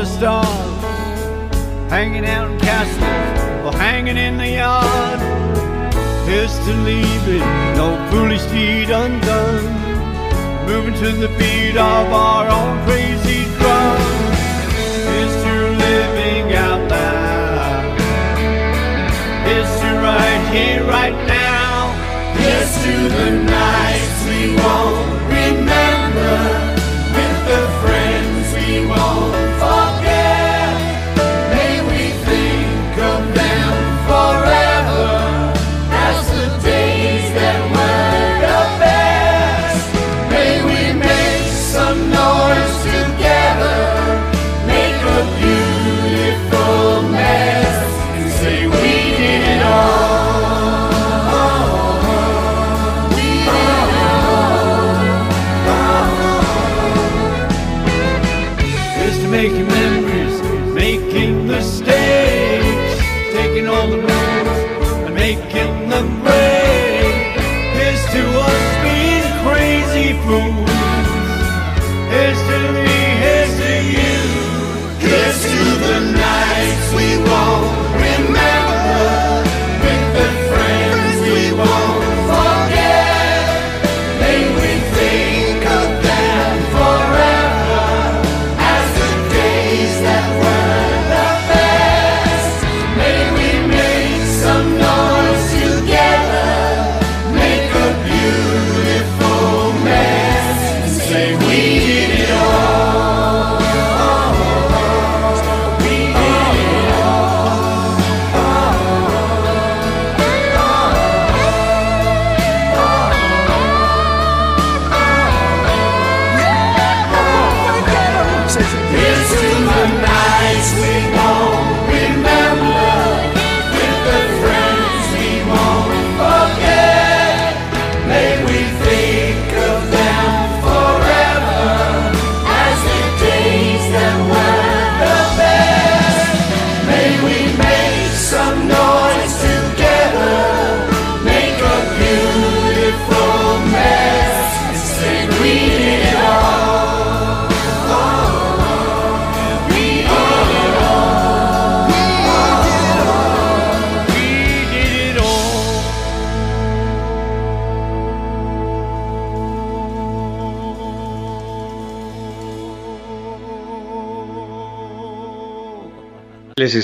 The stars, hanging out in castles or hanging in the yard. Here's to leaving no foolish deed undone, moving to the beat of our own crazy drum. Here's to living out loud. Here's to right here, right now. Here's to the nights we won't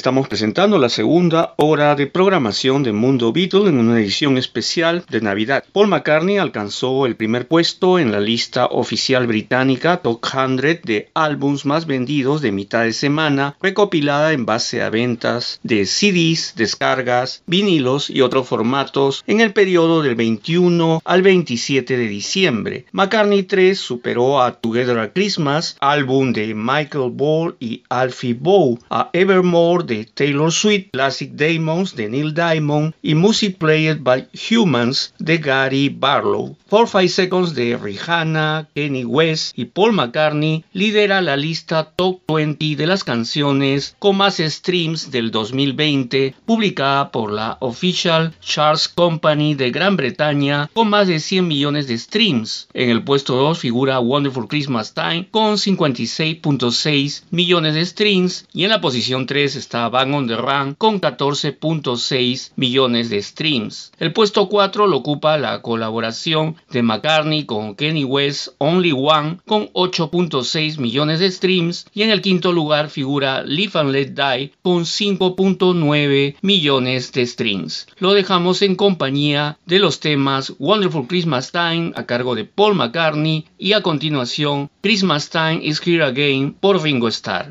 estamos presentando la segunda hora de programación de Mundo Beatle en una edición especial de Navidad. Paul McCartney alcanzó el primer puesto en la lista oficial británica Top 100 de álbums más vendidos de mitad de semana, recopilada en base a ventas de CDs, descargas, vinilos y otros formatos en el periodo del 21 al 27 de diciembre. McCartney 3 superó a Together at Christmas, álbum de Michael Ball y Alfie Bow, a Evermore de Taylor Swift, Classic Demons de Neil Diamond y Music Played by Humans de Gary Barlow. For Five Seconds de Rihanna, Kenny West y Paul McCartney lidera la lista Top 20 de las canciones con más streams del 2020, publicada por la Official Charts Company de Gran Bretaña con más de 100 millones de streams. En el puesto 2 figura Wonderful Christmas Time con 56.6 millones de streams y en la posición 3 está Bang on the Run con 14.6 millones de streams. El puesto 4 lo ocupa la colaboración de McCartney con Kenny West Only One con 8.6 millones de streams y en el quinto lugar figura Live and Let Die con 5.9 millones de streams. Lo dejamos en compañía de los temas Wonderful Christmas Time a cargo de Paul McCartney y a continuación Christmas Time is Here Again por Ringo Starr.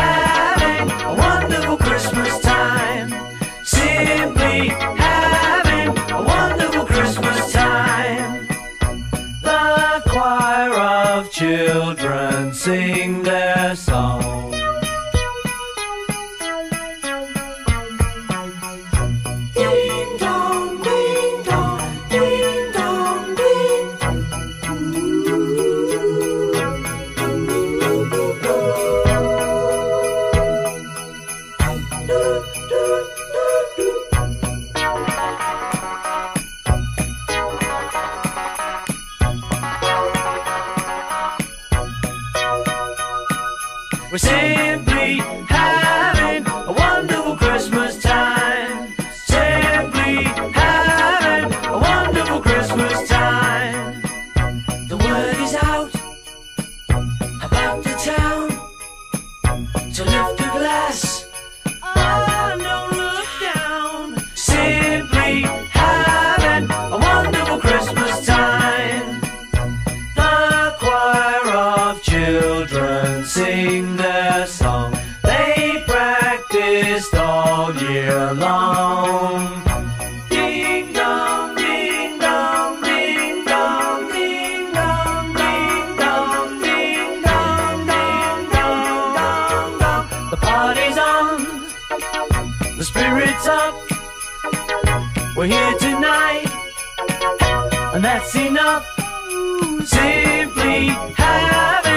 children sing their Simply have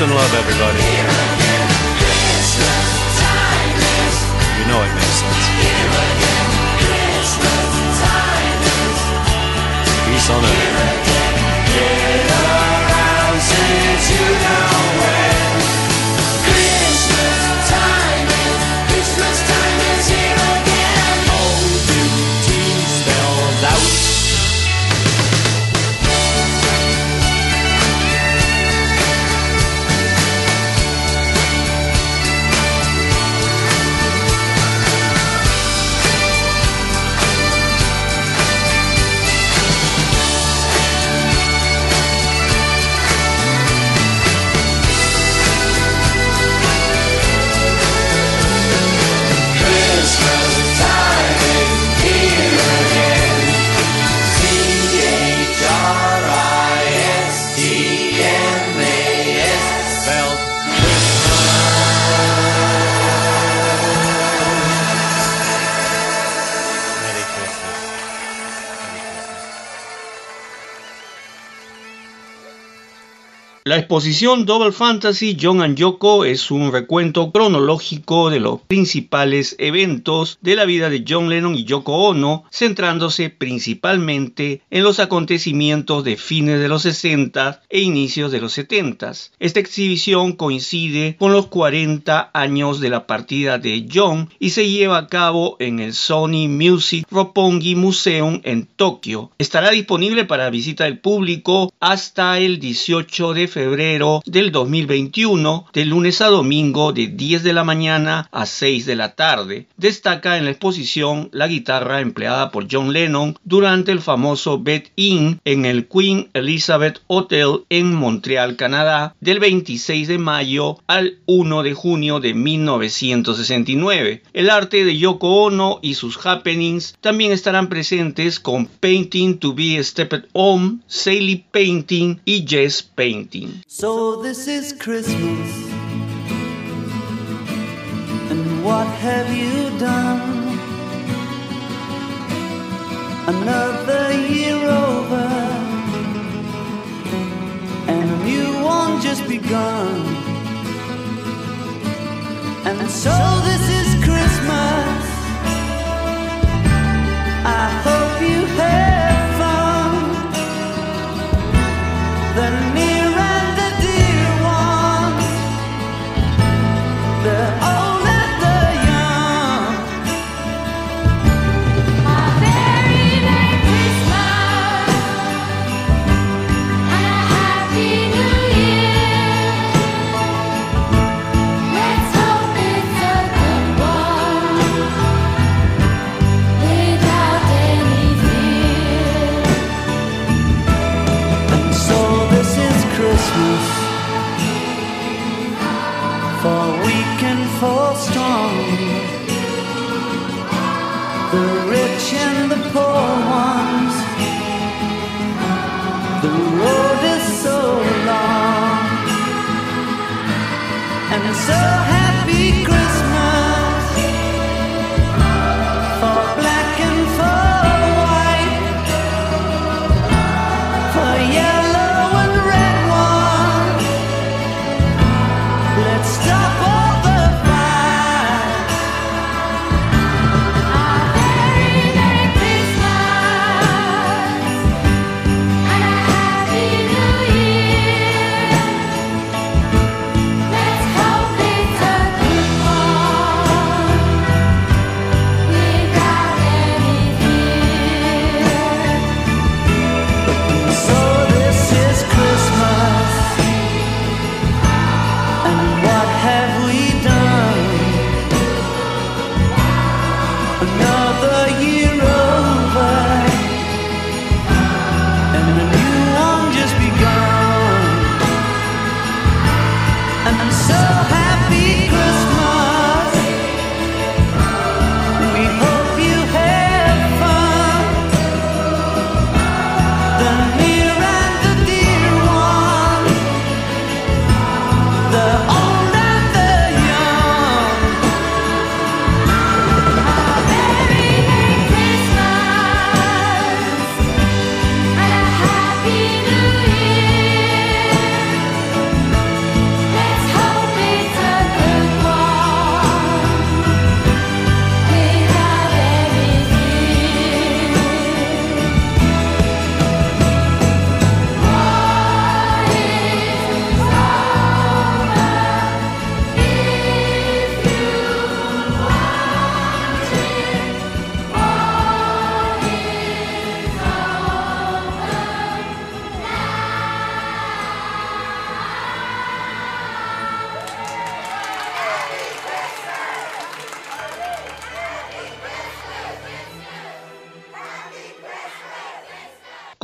and love, everybody. Exposición Double Fantasy John and Yoko es un recuento cronológico de los principales eventos de la vida de John Lennon y Yoko Ono, centrándose principalmente en los acontecimientos de fines de los 60 e inicios de los 70. Esta exhibición coincide con los 40 años de la partida de John y se lleva a cabo en el Sony Music Roppongi Museum en Tokio. Estará disponible para visita del público hasta el 18 de febrero del 2021, de lunes a domingo de 10 de la mañana a 6 de la tarde. Destaca en la exposición la guitarra empleada por John Lennon durante el famoso Bet In en el Queen Elizabeth Hotel en Montreal, Canadá, del 26 de mayo al 1 de junio de 1969. El arte de Yoko Ono y sus happenings también estarán presentes con Painting to be Stepped On, Sailing Painting y Jazz Painting. So this is Christmas. And what have you done? Another year over. And a new one just begun. And so this is Christmas. I hope rich and the poor.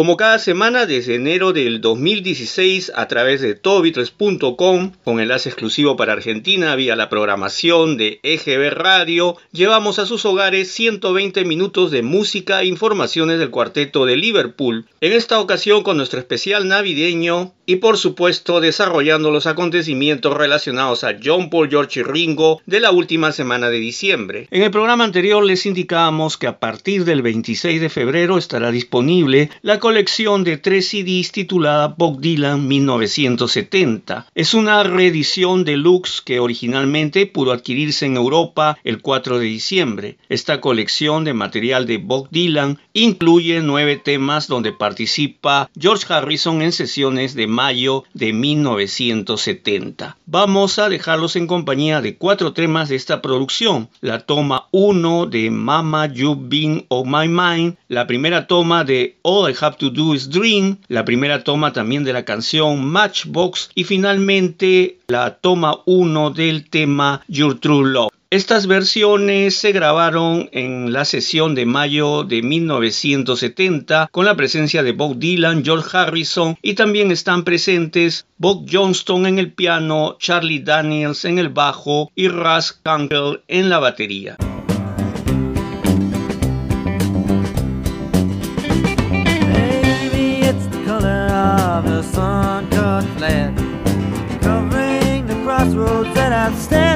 Como cada semana desde enero del 2016 a través de todobeatles.com, con enlace exclusivo para Argentina vía la programación de EGB Radio, llevamos a sus hogares 120 minutos de música e informaciones del cuarteto de Liverpool, en esta ocasión con nuestro especial navideño y por supuesto desarrollando los acontecimientos relacionados a John Paul, George y Ringo de la última semana de diciembre. En el programa anterior les indicábamos que a partir del 26 de febrero estará disponible la colección de tres CDs titulada Bob Dylan 1970. Es una reedición deluxe que originalmente pudo adquirirse en Europa el 4 de diciembre. Esta colección de material de Bob Dylan incluye nueve temas donde participa George Harrison en sesiones de mayo de 1970. Vamos a dejarlos en compañía de cuatro temas de esta producción. La toma 1 de Mama You've Been on My Mind, la primera toma de All I Have to Do Is Dream, la primera toma también de la canción Matchbox y finalmente la toma 1 del tema Your True Love. Estas versiones se grabaron en la sesión de mayo de 1970 con la presencia de Bob Dylan, George Harrison y también están presentes Bob Johnston en el piano, Charlie Daniels en el bajo y Russ Kunkel en la batería. stand.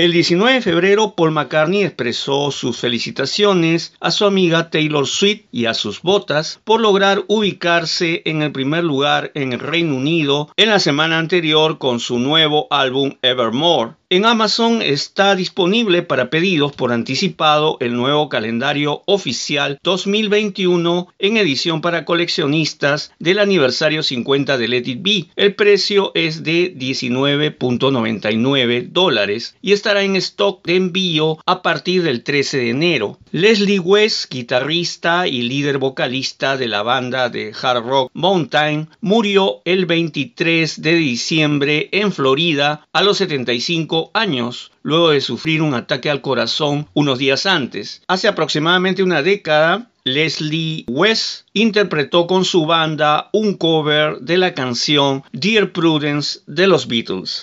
El 19 de febrero, Paul McCartney expresó sus felicitaciones a su amiga Taylor Swift y a sus botas por lograr ubicarse en el primer lugar en el Reino Unido en la semana anterior con su nuevo álbum Evermore. En Amazon está disponible para pedidos por anticipado el nuevo calendario oficial 2021 en edición para coleccionistas del aniversario 50 de Let It Be. El precio es de 19.99 dólares y estará en stock de envío a partir del 13 de enero. Leslie West, guitarrista y líder vocalista de la banda de hard rock Mountain, murió el 23 de diciembre en Florida a los 75 años, luego de sufrir un ataque al corazón unos días antes. Hace aproximadamente una década, Leslie West interpretó con su banda un cover de la canción Dear Prudence de los Beatles.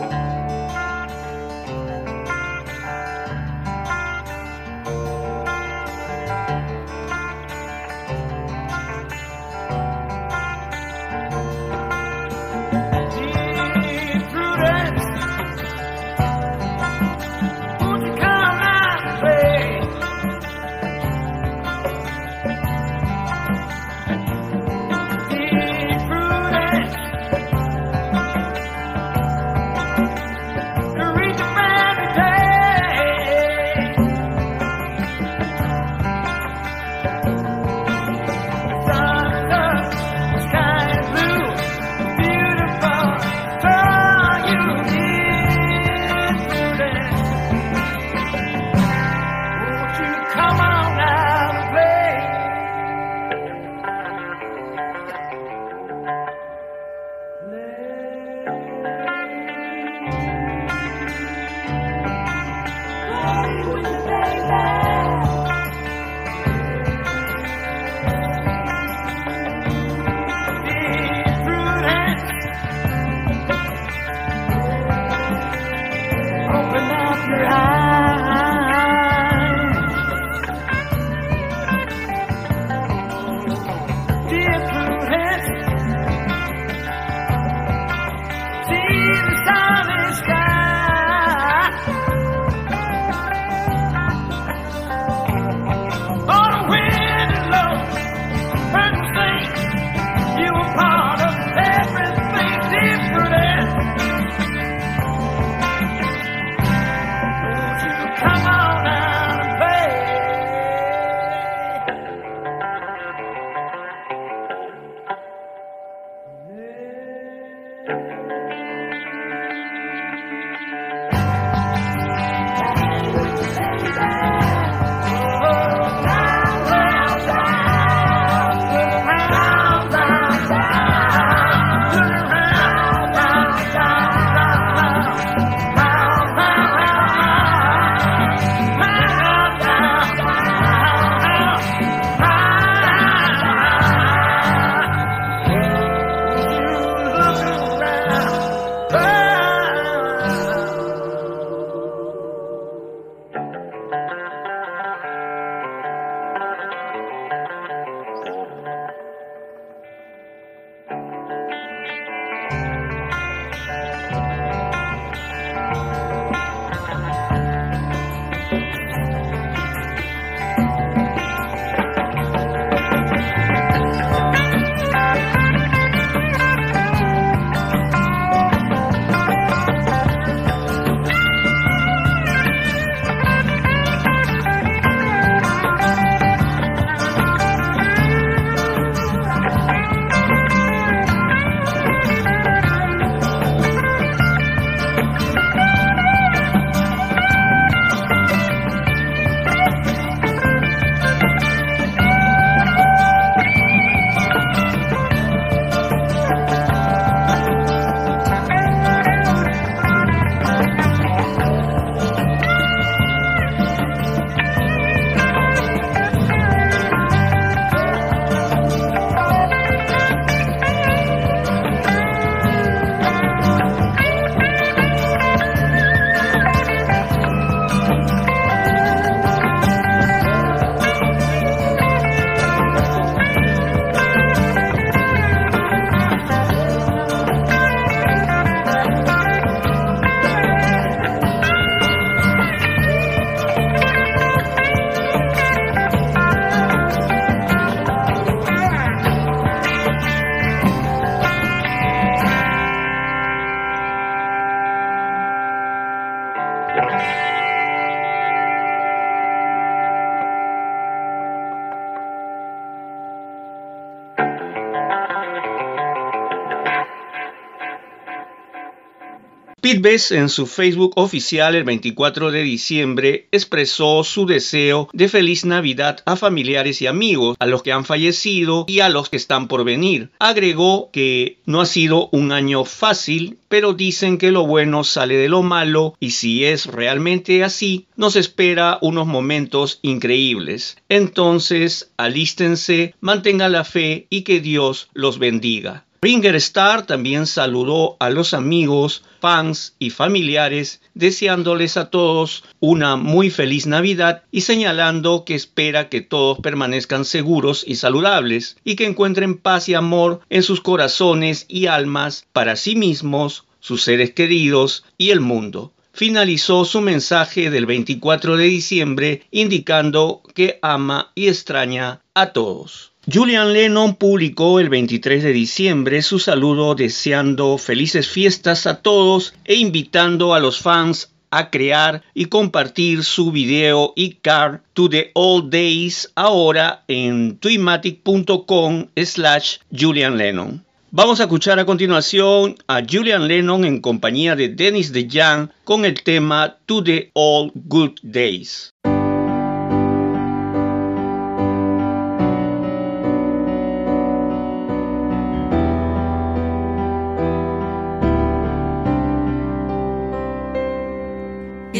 Pete Best en su Facebook oficial el 24 de diciembre expresó su deseo de feliz Navidad a familiares y amigos, a los que han fallecido y a los que están por venir. Agregó que no ha sido un año fácil, pero dicen que lo bueno sale de lo malo y si es realmente así, nos espera unos momentos increíbles. Entonces, alístense, mantengan la fe y que Dios los bendiga. Ringer Starr también saludó a los amigos, fans y familiares, deseándoles a todos una muy feliz Navidad y señalando que espera que todos permanezcan seguros y saludables y que encuentren paz y amor en sus corazones y almas para sí mismos, sus seres queridos y el mundo finalizó su mensaje del 24 de diciembre indicando que ama y extraña a todos. Julian Lennon publicó el 23 de diciembre su saludo deseando felices fiestas a todos e invitando a los fans a crear y compartir su video y card to the old days ahora en twimatic.com slash Julian Lennon. Vamos a escuchar a continuación a Julian Lennon en compañía de Dennis DeYoung con el tema To the Old Good Days.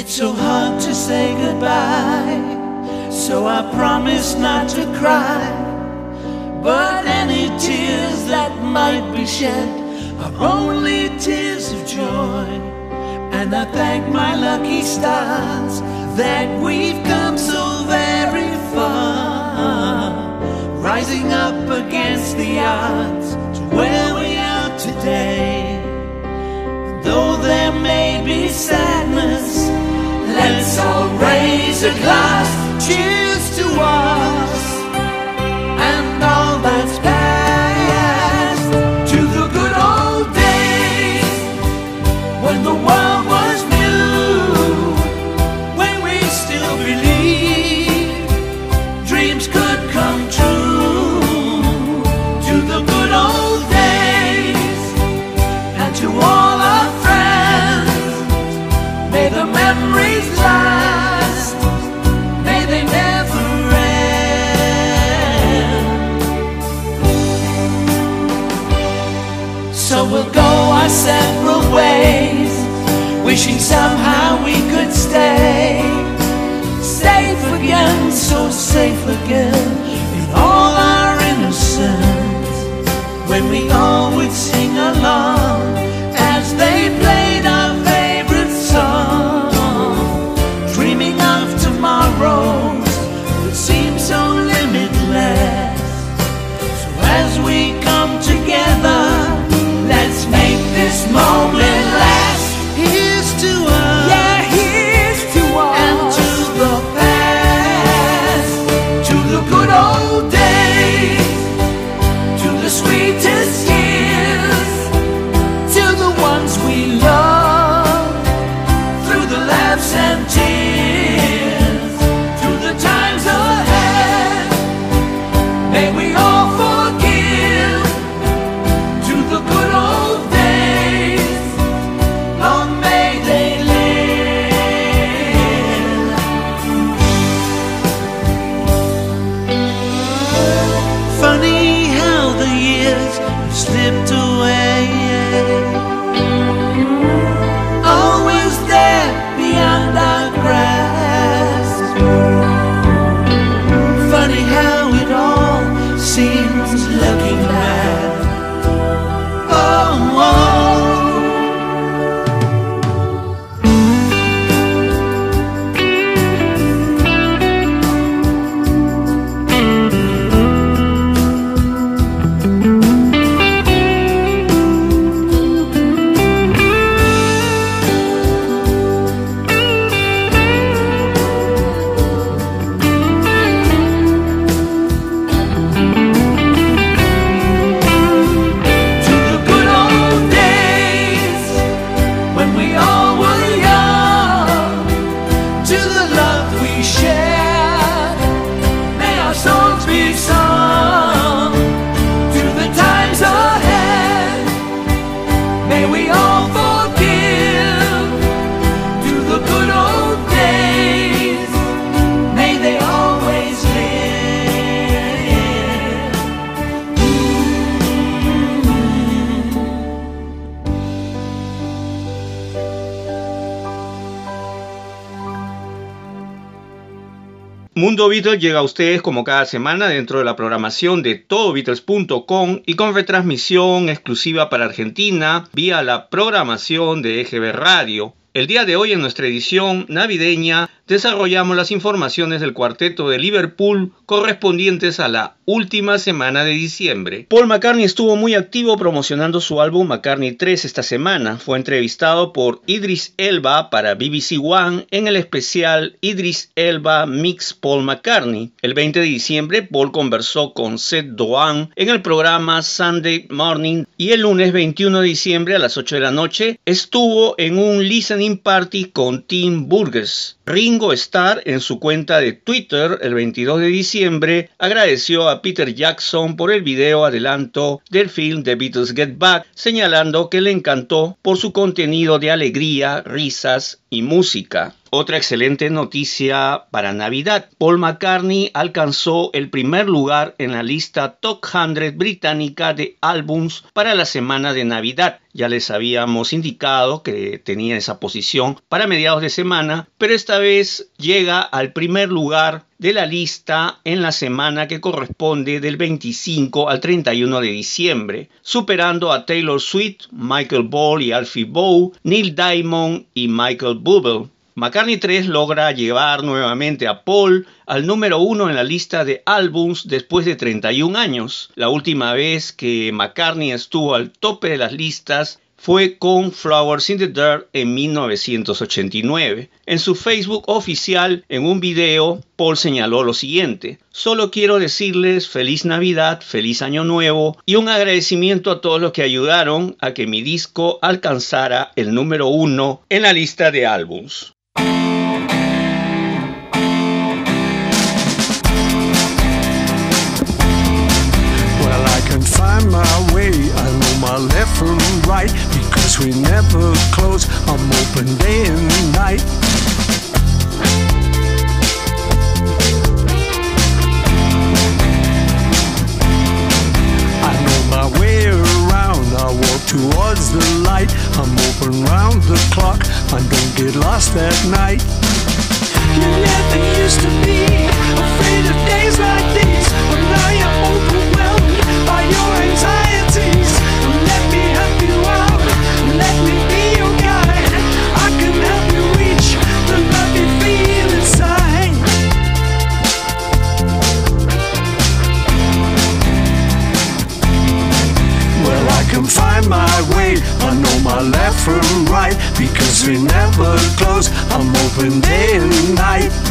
It's so hard to say goodbye, so I promise not to cry. But any tears that might be shed are only tears of joy. And I thank my lucky stars that we've come so very far. Rising up against the odds to where we are today. Though there may be sadness, at last. Cheers to us. Beatles llega a ustedes como cada semana dentro de la programación de todobeatles.com y con retransmisión exclusiva para Argentina vía la programación de EGB Radio. El día de hoy en nuestra edición navideña desarrollamos las informaciones del cuarteto de Liverpool correspondientes a la última semana de diciembre. Paul McCartney estuvo muy activo promocionando su álbum McCartney 3 esta semana. Fue entrevistado por Idris Elba para BBC One en el especial Idris Elba Mix Paul McCartney. El 20 de diciembre Paul conversó con Seth Doan en el programa Sunday Morning y el lunes 21 de diciembre a las 8 de la noche estuvo en un listening party con Tim Burgess. Starr en su cuenta de Twitter el 22 de diciembre agradeció a Peter Jackson por el video adelanto del film The Beatles Get Back, señalando que le encantó por su contenido de alegría, risas y música. Otra excelente noticia para Navidad. Paul McCartney alcanzó el primer lugar en la lista Top 100 británica de álbums para la semana de Navidad. Ya les habíamos indicado que tenía esa posición para mediados de semana, pero esta vez llega al primer lugar de la lista en la semana que corresponde del 25 al 31 de diciembre, superando a Taylor Swift, Michael Ball y Alfie Bow, Neil Diamond y Michael Bublé. McCartney 3 logra llevar nuevamente a Paul al número uno en la lista de álbums después de 31 años. La última vez que McCartney estuvo al tope de las listas fue con Flowers in the Dirt en 1989. En su Facebook oficial, en un video, Paul señaló lo siguiente, solo quiero decirles feliz Navidad, feliz Año Nuevo y un agradecimiento a todos los que ayudaron a que mi disco alcanzara el número uno en la lista de álbums. My left from right because we never close. I'm open day and night. I know my way around. I walk towards the light. I'm open round the clock. I don't get lost at night. You never used to be afraid of days like these, but now you're overwhelmed by your anxieties. Can help you reach the lovely feel inside. Well I can find my way. I know my left from right because we never close. I'm open day and night.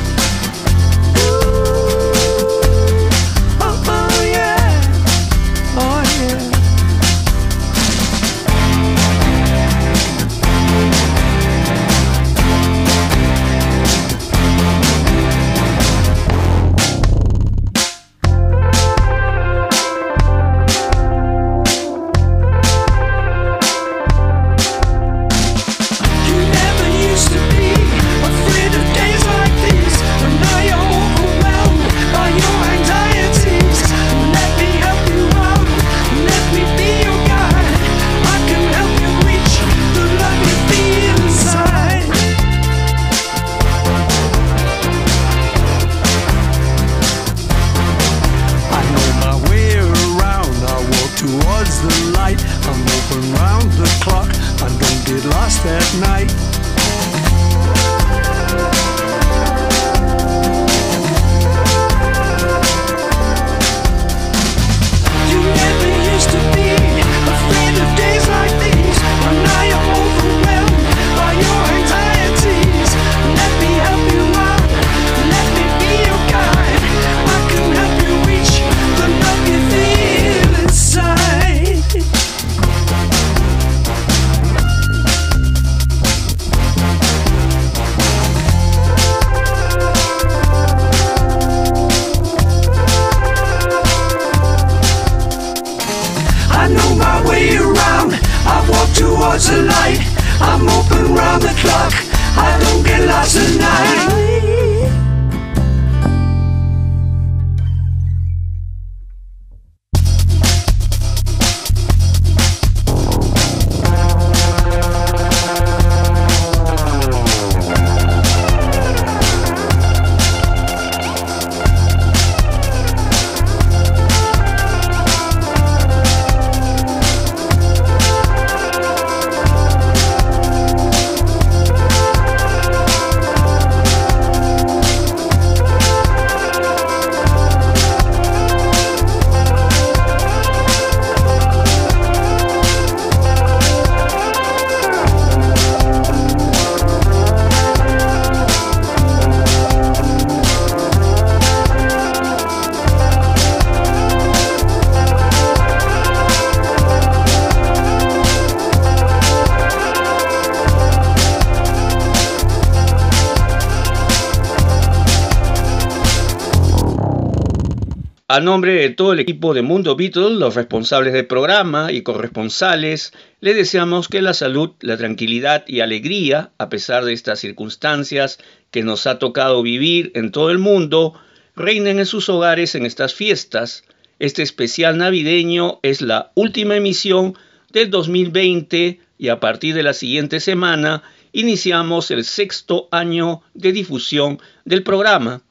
Nombre de todo el equipo de Mundo Beatles, los responsables del programa y corresponsales, le deseamos que la salud, la tranquilidad y alegría, a pesar de estas circunstancias que nos ha tocado vivir en todo el mundo, reinen en sus hogares en estas fiestas. Este especial navideño es la última emisión del 2020 y a partir de la siguiente semana iniciamos el sexto año de difusión del programa.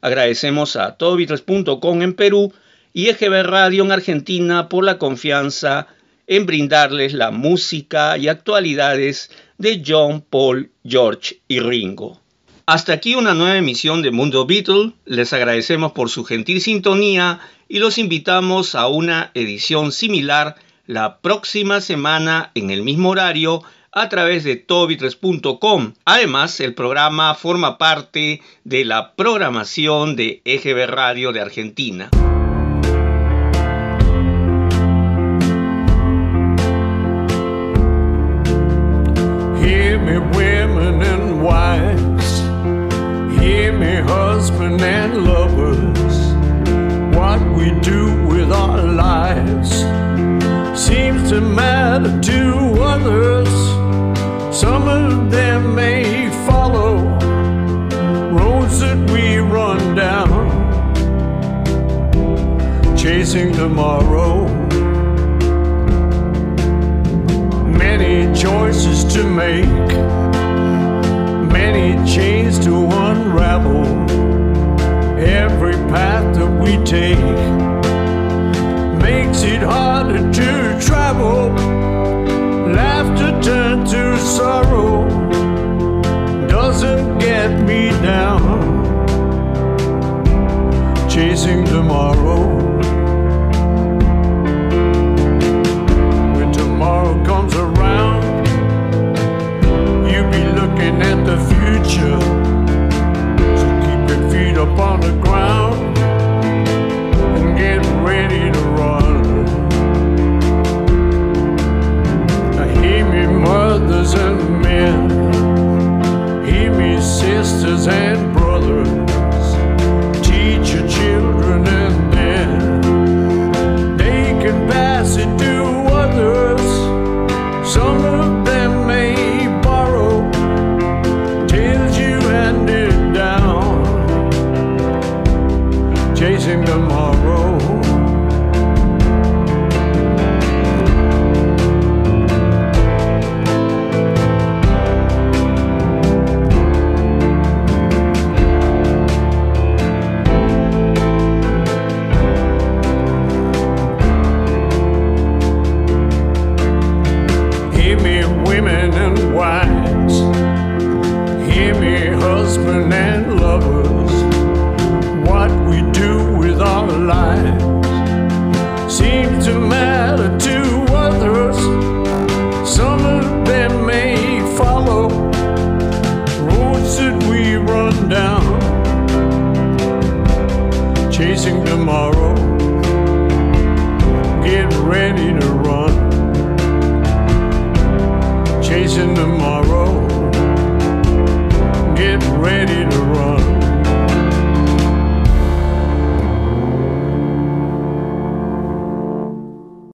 Agradecemos a todobeatles.com en Perú y EGB Radio en Argentina por la confianza en brindarles la música y actualidades de John, Paul, George y Ringo. Hasta aquí una nueva emisión de Mundo Beatle. Les agradecemos por su gentil sintonía y los invitamos a una edición similar la próxima semana en el mismo horario a través de todobeatles.com. Además, el programa forma parte de la programación de EGB Radio de Argentina. Hear me, women and wives. Hear me, husband and lovers. What we do with our lives seems to matter to others. Some of them may follow roads that we run down, chasing tomorrow. Many choices to make, many chains to unravel. Every path that we take makes it harder to travel. Sorrow doesn't get me down. Chasing tomorrow. When tomorrow comes around, you'll be looking at the future. So keep your feet up on the ground and get ready mothers and men. Hear me, sisters and brothers. Teach your children and then they can pass it to others. Some